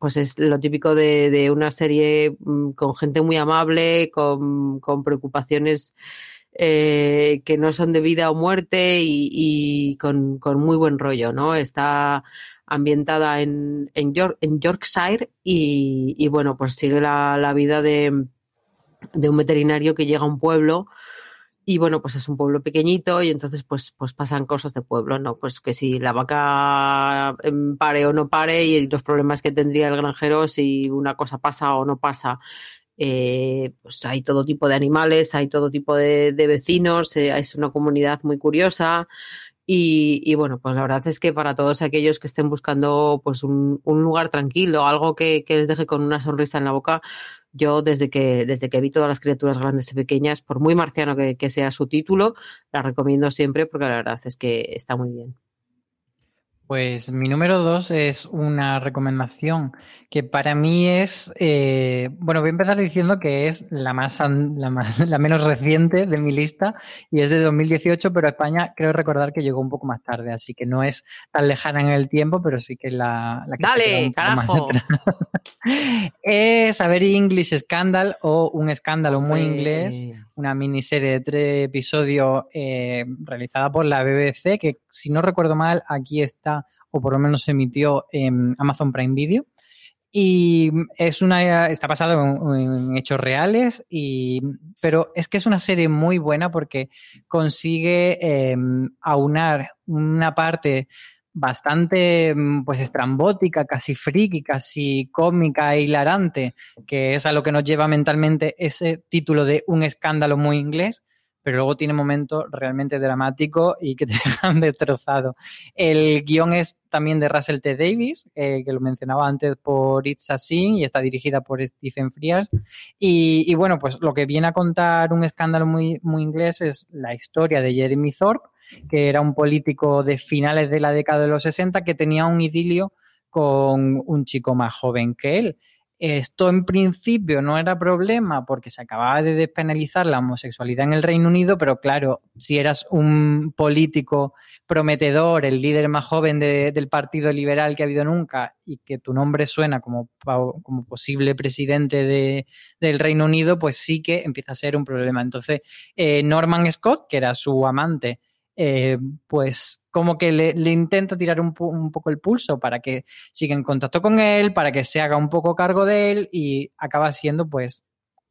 pues es lo típico de, de una serie mm, con gente muy amable, con, con preocupaciones eh, que no son de vida o muerte y, y con, con, muy buen rollo, ¿no? Está ambientada en, en, York, en Yorkshire y, y, bueno, pues sigue la, la vida de, de, un veterinario que llega a un pueblo y bueno, pues es un pueblo pequeñito y entonces pues, pues pasan cosas de pueblo, ¿no? Pues que si la vaca em, pare o no pare y los problemas que tendría el granjero si una cosa pasa o no pasa. Eh, pues hay todo tipo de animales, hay todo tipo de, de vecinos, eh, es una comunidad muy curiosa. Y, y, bueno, pues la verdad es que para todos aquellos que estén buscando pues un, un lugar tranquilo, algo que, que les deje con una sonrisa en la boca, yo desde que, desde que vi todas las criaturas grandes y pequeñas, por muy marciano que, sea su título, la recomiendo siempre porque la verdad es que está muy bien. Pues mi número dos es una recomendación que para mí es, eh, bueno, voy a empezar diciendo que es la más, la más, [LAUGHS] la menos reciente de mi lista y es de 2018, pero España creo recordar que llegó un poco más tarde, así que no es tan lejana en el tiempo, pero sí que la, la que Dale, carajo. [LAUGHS] es A Very English Scandal o Un escándalo muy inglés, una miniserie de tres episodios eh, realizada por la BBC, que si no recuerdo mal, aquí está, o por lo menos se emitió en Amazon Prime Video. Y es una, está basado en, hechos reales, y, pero es que es una serie muy buena porque consigue eh, aunar una parte bastante pues estrambótica, casi friki, casi cómica e hilarante, que es a lo que nos lleva mentalmente ese título de un escándalo muy inglés, pero luego tiene momentos realmente dramáticos y que te [LAUGHS] dejan destrozado. El guion es también de Russell T. Davis, eh, que lo mencionaba antes por It's a Sin y está dirigida por Stephen Frears. Y, y, bueno, pues lo que viene a contar un escándalo muy, muy inglés es la historia de Jeremy Thorpe, que era un político de finales de la década de los 60 que tenía un idilio con un chico más joven que él. Esto en principio no era problema porque se acababa de despenalizar la homosexualidad en el Reino Unido, pero claro, si eras un político prometedor, el líder más joven de, del Partido Liberal que ha habido nunca y que tu nombre suena como, como posible presidente de, del Reino Unido, pues sí que empieza a ser un problema. Entonces, eh, Norman Scott, que era su amante, eh, pues como que le, intenta tirar un, poco el pulso para que siga en contacto con él, para que se haga un poco cargo de él y acaba siendo pues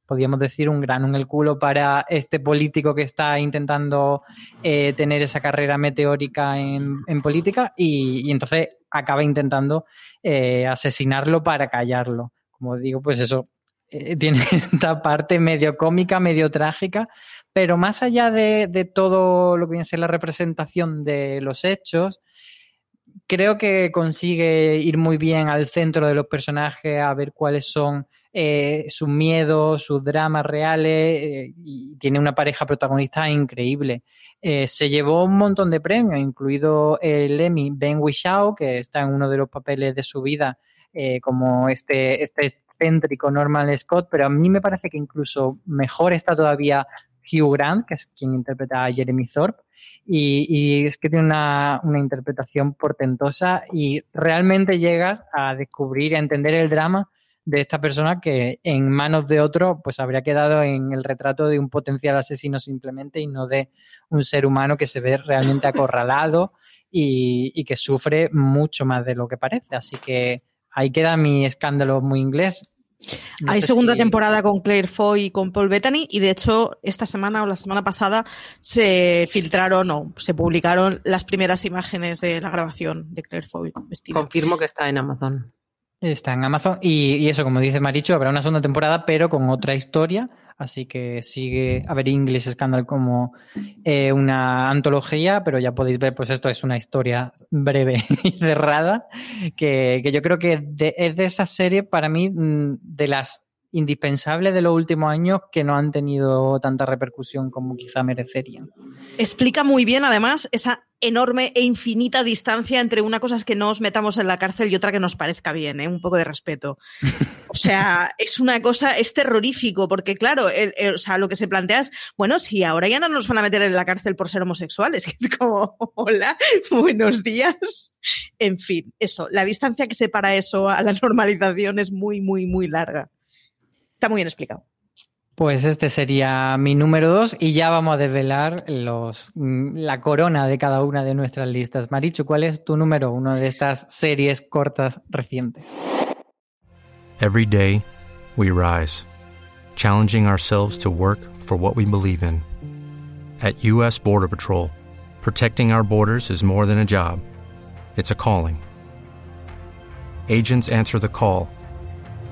podríamos decir, un grano en el culo para este político que está intentando eh, tener esa carrera meteórica en, política y, entonces acaba intentando eh, asesinarlo para callarlo. Como digo, pues eso tiene [LAUGHS] esta parte medio cómica, medio trágica, pero más allá de, todo lo que viene a ser la representación de los hechos, creo que consigue ir muy bien al centro de los personajes, a ver cuáles son eh, sus miedos, sus dramas reales, eh, y tiene una pareja protagonista increíble. Eh, se llevó un montón de premios, incluido el Emmy Ben Whishaw, que está en uno de los papeles de su vida como este, este excéntrico Norman Scott, pero a mí me parece que incluso mejor está todavía Hugh Grant, que es quien interpreta a Jeremy Thorpe, y, y es que tiene una, una, interpretación portentosa y realmente llegas a descubrir y a entender el drama de esta persona que en manos de otro pues habría quedado en el retrato de un potencial asesino simplemente y no de un ser humano que se ve realmente [LAUGHS] acorralado y, y que sufre mucho más de lo que parece. Así que ahí queda mi escándalo muy inglés. No Hay segunda si... temporada con Claire Foy y con Paul Bettany y de hecho esta semana o la semana pasada se filtraron o se publicaron las primeras imágenes de la grabación de Claire Foy vestida. Confirmo que está en Amazon. Está en Amazon y, y, eso, como dice Maricho, habrá una segunda temporada pero con otra historia, así que sigue a ver English Scandal como eh, una antología, pero ya podéis ver, pues esto es una historia breve [LAUGHS] y cerrada, que, que yo creo que es de esa serie para mí de las indispensables de los últimos años que no han tenido tanta repercusión como quizá merecerían. Explica muy bien, además, esa enorme e infinita distancia entre una cosa es que no os metamos en la cárcel y otra que nos parezca bien, ¿eh? un poco de respeto. O sea, [LAUGHS] es una cosa, es terrorífico, porque claro, el, el, o sea, lo que se plantea es, bueno, si ahora ya no nos van a meter en la cárcel por ser homosexuales, [LAUGHS] que es como, hola, buenos días. En fin, eso, la distancia que separa eso a la normalización es muy, muy, muy larga. Está muy bien explicado. Pues este sería mi número dos y ya vamos a desvelar los, la corona de cada una de nuestras listas. Marichu, ¿cuál es tu número uno de estas series cortas recientes? Every day we rise, challenging ourselves to work for what we believe in. At U.S. Border Patrol, protecting our borders is more than a job, it's a calling. Agents answer the call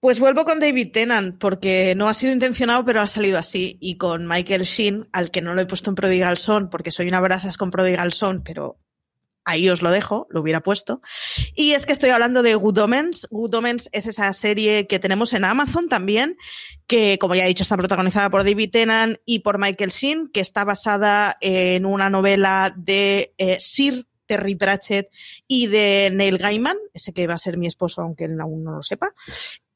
Pues vuelvo con David Tennant, porque no ha sido intencionado, pero ha salido así. Y con Michael Sheen, al que no lo he puesto en Prodigal Son, porque soy una brasas con Prodigal Son, pero ahí os lo dejo, lo hubiera puesto. Y es que estoy hablando de Good Omens. Good Omens es esa serie que tenemos en Amazon también, que como ya he dicho está protagonizada por David Tennant y por Michael Sheen, que está basada en una novela de eh, Sir Terry Pratchett y de Neil Gaiman, ese que va a ser mi esposo, aunque él aún no lo sepa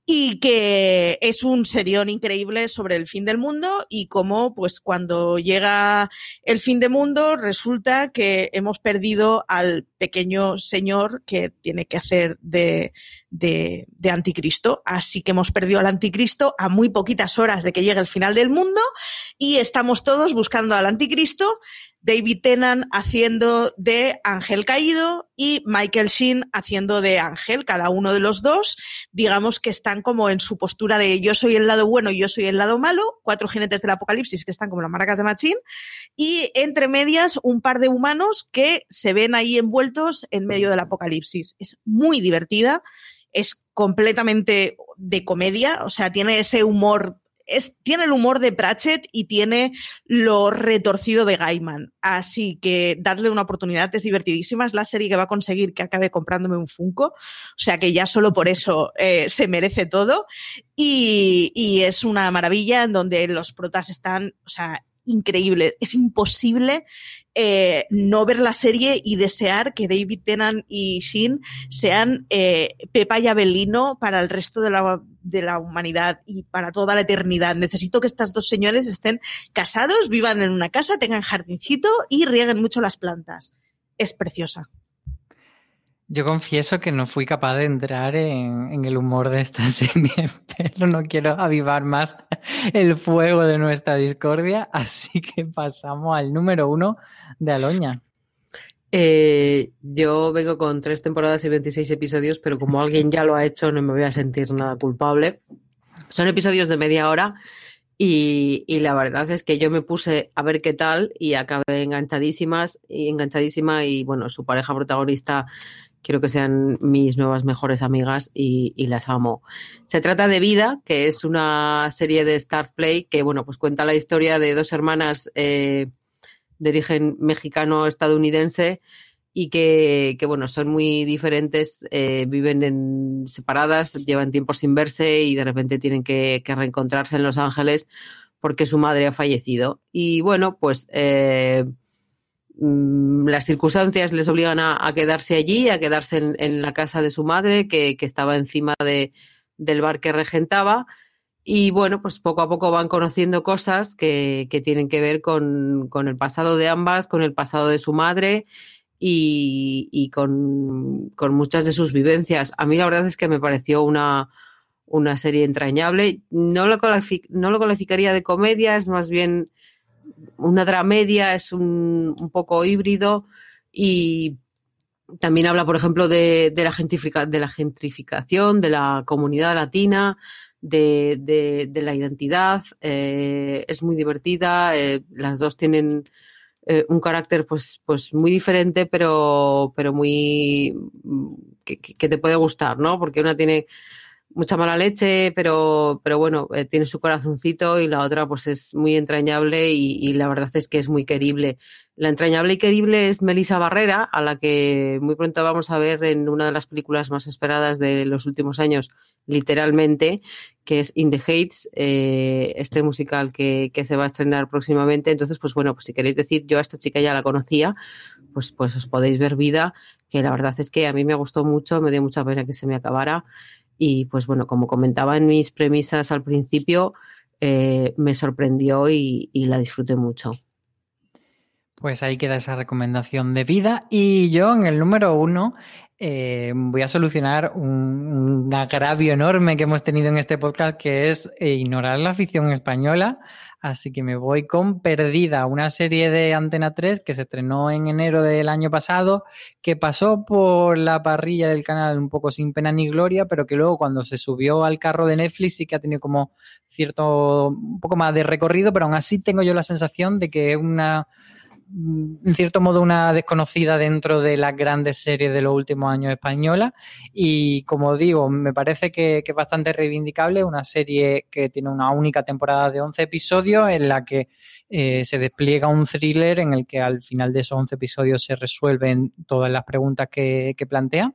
y que es un serión increíble sobre el fin del mundo y cómo pues cuando llega el fin del mundo resulta que hemos perdido al pequeño señor que tiene que hacer de, de, de, anticristo. Así que hemos perdido al anticristo a muy poquitas horas de que llegue el final del mundo y estamos todos buscando al anticristo David Tennant haciendo de Ángel Caído y Michael Sheen haciendo de Ángel, cada uno de los dos, digamos que están como en su postura de yo soy el lado bueno y yo soy el lado malo, cuatro jinetes del apocalipsis que están como las marcas de Machín, y entre medias un par de humanos que se ven ahí envueltos en medio del apocalipsis. Es muy divertida, es completamente de comedia, o sea, tiene ese humor tiene el humor de Pratchett y tiene lo retorcido de Gaiman. Así que dadle una oportunidad, es divertidísima. Es la serie que va a conseguir que acabe comprándome un Funko. O sea que ya solo por eso eh, se merece todo. Y, y, es una maravilla en donde los protas están, o sea, increíbles. Es imposible eh, no ver la serie y desear que David Tennant y Shin sean eh, Pepa y Abelino para el resto de la, de la humanidad y para toda la eternidad. Necesito que estas dos señores estén casados, vivan en una casa, tengan jardincito y rieguen mucho las plantas. Es preciosa. Yo confieso que no fui capaz de entrar en, el humor de esta [LAUGHS] serie, pero no quiero avivar más el fuego de nuestra discordia, así que pasamos al número uno de Aloña. Eh, yo vengo con tres temporadas y 26 episodios, pero como alguien ya lo ha hecho, no me voy a sentir nada culpable. Son episodios de media hora y, y, la verdad es que yo me puse a ver qué tal y acabé enganchadísimas y enganchadísima y bueno, su pareja protagonista quiero que sean mis nuevas mejores amigas y, las amo. Se trata de Vida, que es una serie de Start Play que, bueno, pues cuenta la historia de dos hermanas eh, de origen mexicano-estadounidense y que, que, bueno, son muy diferentes, eh, viven en, separadas, llevan tiempo sin verse y de repente tienen que, que, reencontrarse en Los Ángeles porque su madre ha fallecido. Y bueno, pues... Eh, las circunstancias les obligan a, quedarse allí, a quedarse en, la casa de su madre, que, que estaba encima de, del bar que regentaba. Y bueno, pues poco a poco van conociendo cosas que, que tienen que ver con, con, el pasado de ambas, con el pasado de su madre y, y con, con, muchas de sus vivencias. A mí la verdad es que me pareció una, una serie entrañable. No lo, no lo calificaría de comedia, es más bien una dramedia, es un, poco híbrido y también habla, por ejemplo, de, la, gentrifica, de la, gentrificación de la comunidad latina, de, de, de la identidad. Eh, es muy divertida, eh, las dos tienen eh, un carácter pues, pues muy diferente, pero, pero muy que, que, te puede gustar, ¿no? Porque una tiene mucha mala leche, pero, pero bueno, eh, tiene su corazoncito y la otra pues es muy entrañable y, la verdad es que es muy querible. La entrañable y querible es Melissa Barrera, a la que muy pronto vamos a ver en una de las películas más esperadas de los últimos años, literalmente, que es In the Heights, eh, este musical que, que, se va a estrenar próximamente. Entonces, pues bueno, pues si queréis decir, yo a esta chica ya la conocía, pues, pues os podéis ver vida, que la verdad es que a mí me gustó mucho, me dio mucha pena que se me acabara. Y pues bueno, como comentaba en mis premisas al principio, eh, me sorprendió y, y, la disfruté mucho. Pues ahí queda esa recomendación de vida. Y yo en el número uno eh, voy a solucionar un, un, agravio enorme que hemos tenido en este podcast, que es eh, ignorar la afición española. Así que me voy con Perdida, una serie de Antena 3 que se estrenó en enero del año pasado, que pasó por la parrilla del canal un poco sin pena ni gloria, pero que luego cuando se subió al carro de Netflix sí que ha tenido como cierto, un poco más de recorrido, pero aún así tengo yo la sensación de que es una en cierto modo una desconocida dentro de las grandes series de los últimos años españolas y como digo, me parece que, que, es bastante reivindicable, una serie que tiene una única temporada de 11 episodios en la que eh, se despliega un thriller en el que al final de esos 11 episodios se resuelven todas las preguntas que, que plantea.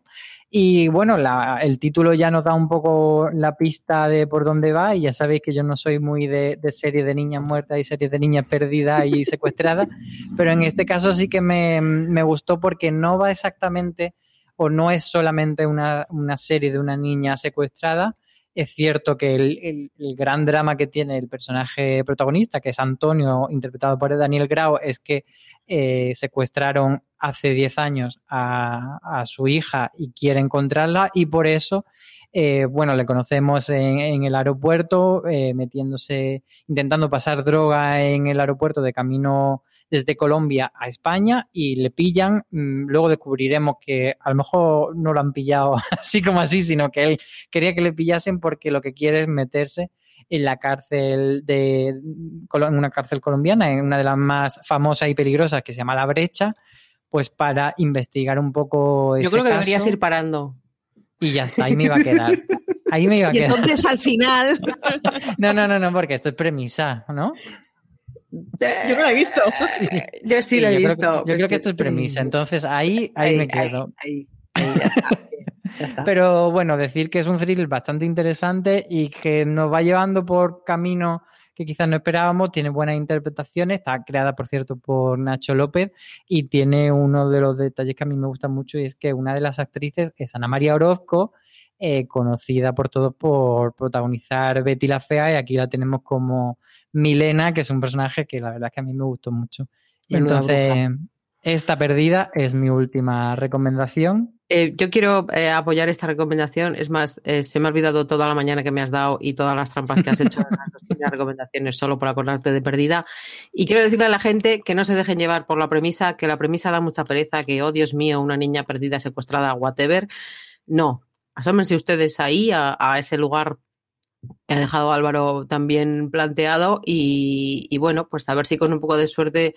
Y bueno, la, el título ya nos da un poco la pista de por dónde va y ya sabéis que yo no soy muy de, de series de niñas muertas y series de niñas perdidas y secuestradas, [LAUGHS] pero en este caso sí que me, me, gustó porque no va exactamente o no es solamente una, una serie de una niña secuestrada, es cierto que el, el, gran drama que tiene el personaje protagonista, que es Antonio, interpretado por Daniel Grau, es que eh, secuestraron hace 10 años a, su hija y quiere encontrarla y por eso, eh, bueno, le conocemos en, en el aeropuerto, eh, metiéndose, intentando pasar droga en el aeropuerto de camino desde Colombia a España y le pillan. Mm, luego descubriremos que a lo mejor no lo han pillado [LAUGHS] así como así, sino que él quería que le pillasen porque lo que quiere es meterse en la cárcel de en una cárcel colombiana, en una de las más famosas y peligrosas que se llama La Brecha, pues para investigar un poco ese Yo creo que caso. deberías ir parando. Y ya está, ahí me iba a quedar. Ahí me iba a y quedar. entonces al final. [LAUGHS] No, no, no, no, porque esto es premisa, ¿no? Yo no lo he visto. Yo sí, sí lo he yo visto. Creo yo creo que esto es premisa, entonces ahí, ahí, ahí me quedo. Ahí, ahí, ahí ya está. Ya está. Pero bueno, decir que es un thrill bastante interesante y que nos va llevando por camino que quizás no esperábamos, tiene buenas interpretaciones, está creada, por cierto, por Nacho López y tiene uno de los detalles que a mí me gusta mucho y es que una de las actrices es Ana María Orozco, eh, conocida por todos por protagonizar Betty la Fea y aquí la tenemos como Milena, que es un personaje que la verdad es que a mí me gustó mucho. Menuda Entonces, esta perdida es mi última recomendación. Eh, yo quiero eh, apoyar esta recomendación. Es más, eh, se me ha olvidado toda la mañana que me has dado y todas las trampas que has hecho en las dos primeras recomendaciones solo por acordarte de perdida. Y quiero decirle a la gente que no se dejen llevar por la premisa, que la premisa da mucha pereza, que, oh Dios mío, una niña perdida, secuestrada, whatever. No, asómense ustedes ahí a, a ese lugar que ha dejado Álvaro también planteado y, bueno, pues a ver si con un poco de suerte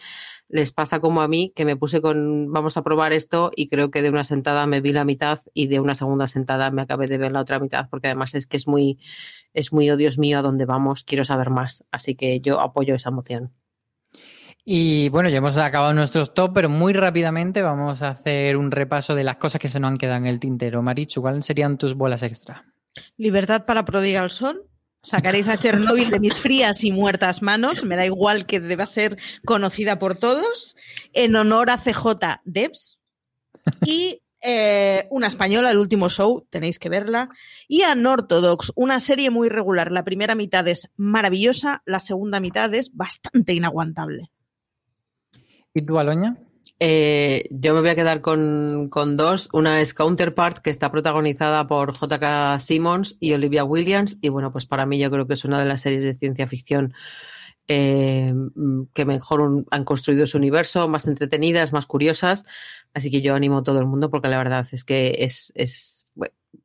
les pasa como a mí, que me puse con vamos a probar esto y creo que de una sentada me vi la mitad y de una segunda sentada me acabé de ver la otra mitad porque además es que es muy, es muy, oh Dios mío, a dónde vamos, quiero saber más. Así que yo apoyo esa moción. Y bueno, ya hemos acabado nuestros top, pero muy rápidamente vamos a hacer un repaso de las cosas que se nos han quedado en el tintero. Marichu, ¿cuáles serían tus bolas extra? Libertad para Prodigal Son. Sacaréis a Chernobyl de mis frías y muertas manos. Me da igual que deba ser conocida por todos. En honor a CJ Debs. Y eh, una española, el último show, tenéis que verla. Y Unorthodox, una serie muy regular. La primera mitad es maravillosa, la segunda mitad es bastante inaguantable. ¿Y tú, Aloña? Eh, yo me voy a quedar con, con, dos. Una es Counterpart, que está protagonizada por J.K. Simmons y Olivia Williams. Y bueno, pues para mí yo creo que es una de las series de ciencia ficción eh, que mejor han construido su universo, más entretenidas, más curiosas. Así que yo animo a todo el mundo porque la verdad es que es,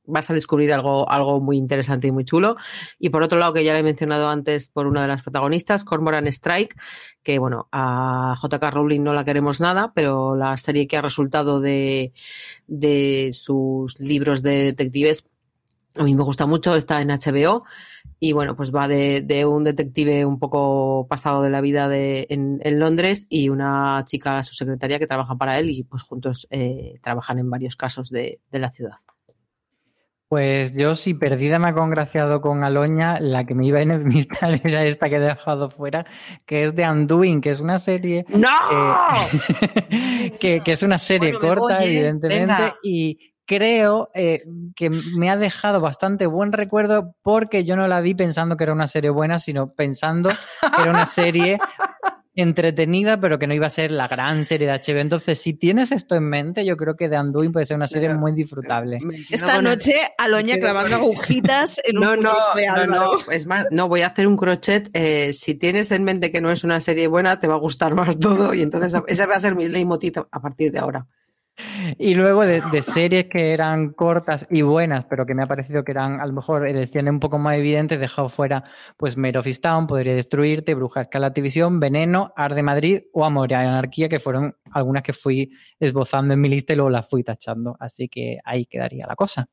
vas a descubrir algo, algo muy interesante y muy chulo. Y por otro lado, que ya le he mencionado antes por una de las protagonistas, Cormoran Strike, que bueno, a JK Rowling no la queremos nada, pero la serie que ha resultado de, de sus libros de detectives a mí me gusta mucho, está en HBO y bueno, pues va de, de un detective un poco pasado de la vida de, en, en, Londres y una chica, su secretaria, que trabaja para él y pues juntos eh, trabajan en varios casos de, de la ciudad. Pues yo, si perdida me ha congraciado con Aloña, la que me iba a enemistar [LAUGHS] era esta que he dejado fuera, que es de Undoing, que es una serie. ¡No! Eh, [LAUGHS] que, que, es una serie bueno, corta, voy, evidentemente, venga. y creo eh, que me ha dejado bastante buen recuerdo porque yo no la vi pensando que era una serie buena, sino pensando que era una serie [LAUGHS] entretenida, pero que no iba a ser la gran serie de HBO. Entonces, si tienes esto en mente, yo creo que The Undoing puede ser una serie muy disfrutable. Esta noche, Aloña clavando agujitas en no, un no, de no, no, es más, no, voy a hacer un crochet. Eh, si tienes en mente que no es una serie buena, te va a gustar más [LAUGHS] todo y entonces ese va a ser mi leitmotiv a partir de ahora. Y luego de, series que eran cortas y buenas, pero que me ha parecido que eran a lo mejor elecciones un poco más evidentes, dejado fuera pues Mare of Town, Podría Destruirte, Bruja Escala Televisión, Veneno, Ar de Madrid o Amor y Anarquía, que fueron algunas que fui esbozando en mi lista y luego las fui tachando. Así que ahí quedaría la cosa.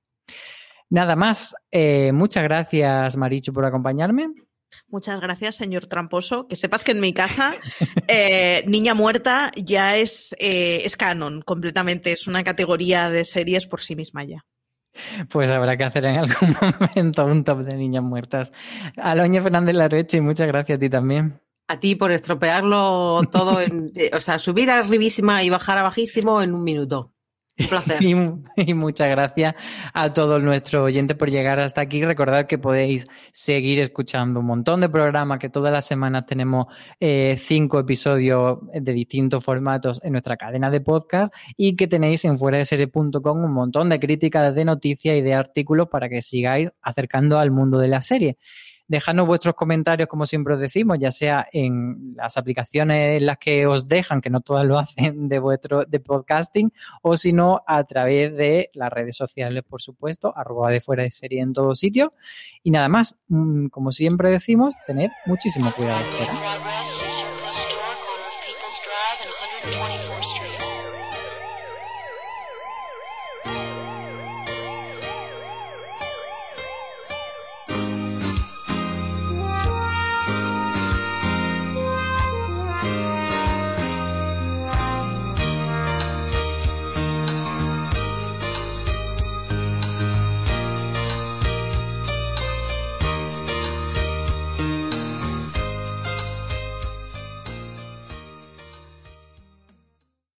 Nada más, eh, muchas gracias Marichu por acompañarme. Muchas gracias, señor Tramposo. Que sepas que en mi casa, eh, Niña Muerta ya es, eh, es canon completamente. Es una categoría de series por sí misma ya. Pues habrá que hacer en algún [LAUGHS] momento un top de niñas muertas. Aloña Fernández Larreche, muchas gracias a ti también. A ti por estropearlo todo, en, o sea, subir a arribísima y bajar a bajísimo en un minuto. Un placer. [LAUGHS] Y, muchas gracias a todos nuestros oyentes por llegar hasta aquí. Recordad que podéis seguir escuchando un montón de programas, que todas las semanas tenemos eh, cinco episodios de distintos formatos en nuestra cadena de podcast y que tenéis en fuera de serie.com un montón de críticas, de noticias y de artículos para que sigáis acercando al mundo de la serie. Dejadnos vuestros comentarios, como siempre os decimos, ya sea en las aplicaciones en las que os dejan, que no todas lo [LAUGHS] hacen de vuestro de podcasting, o si no, a través de las redes sociales, por supuesto, arroba de fuera de serie en todos sitios. Y nada más, como siempre decimos, tened muchísimo cuidado fuera.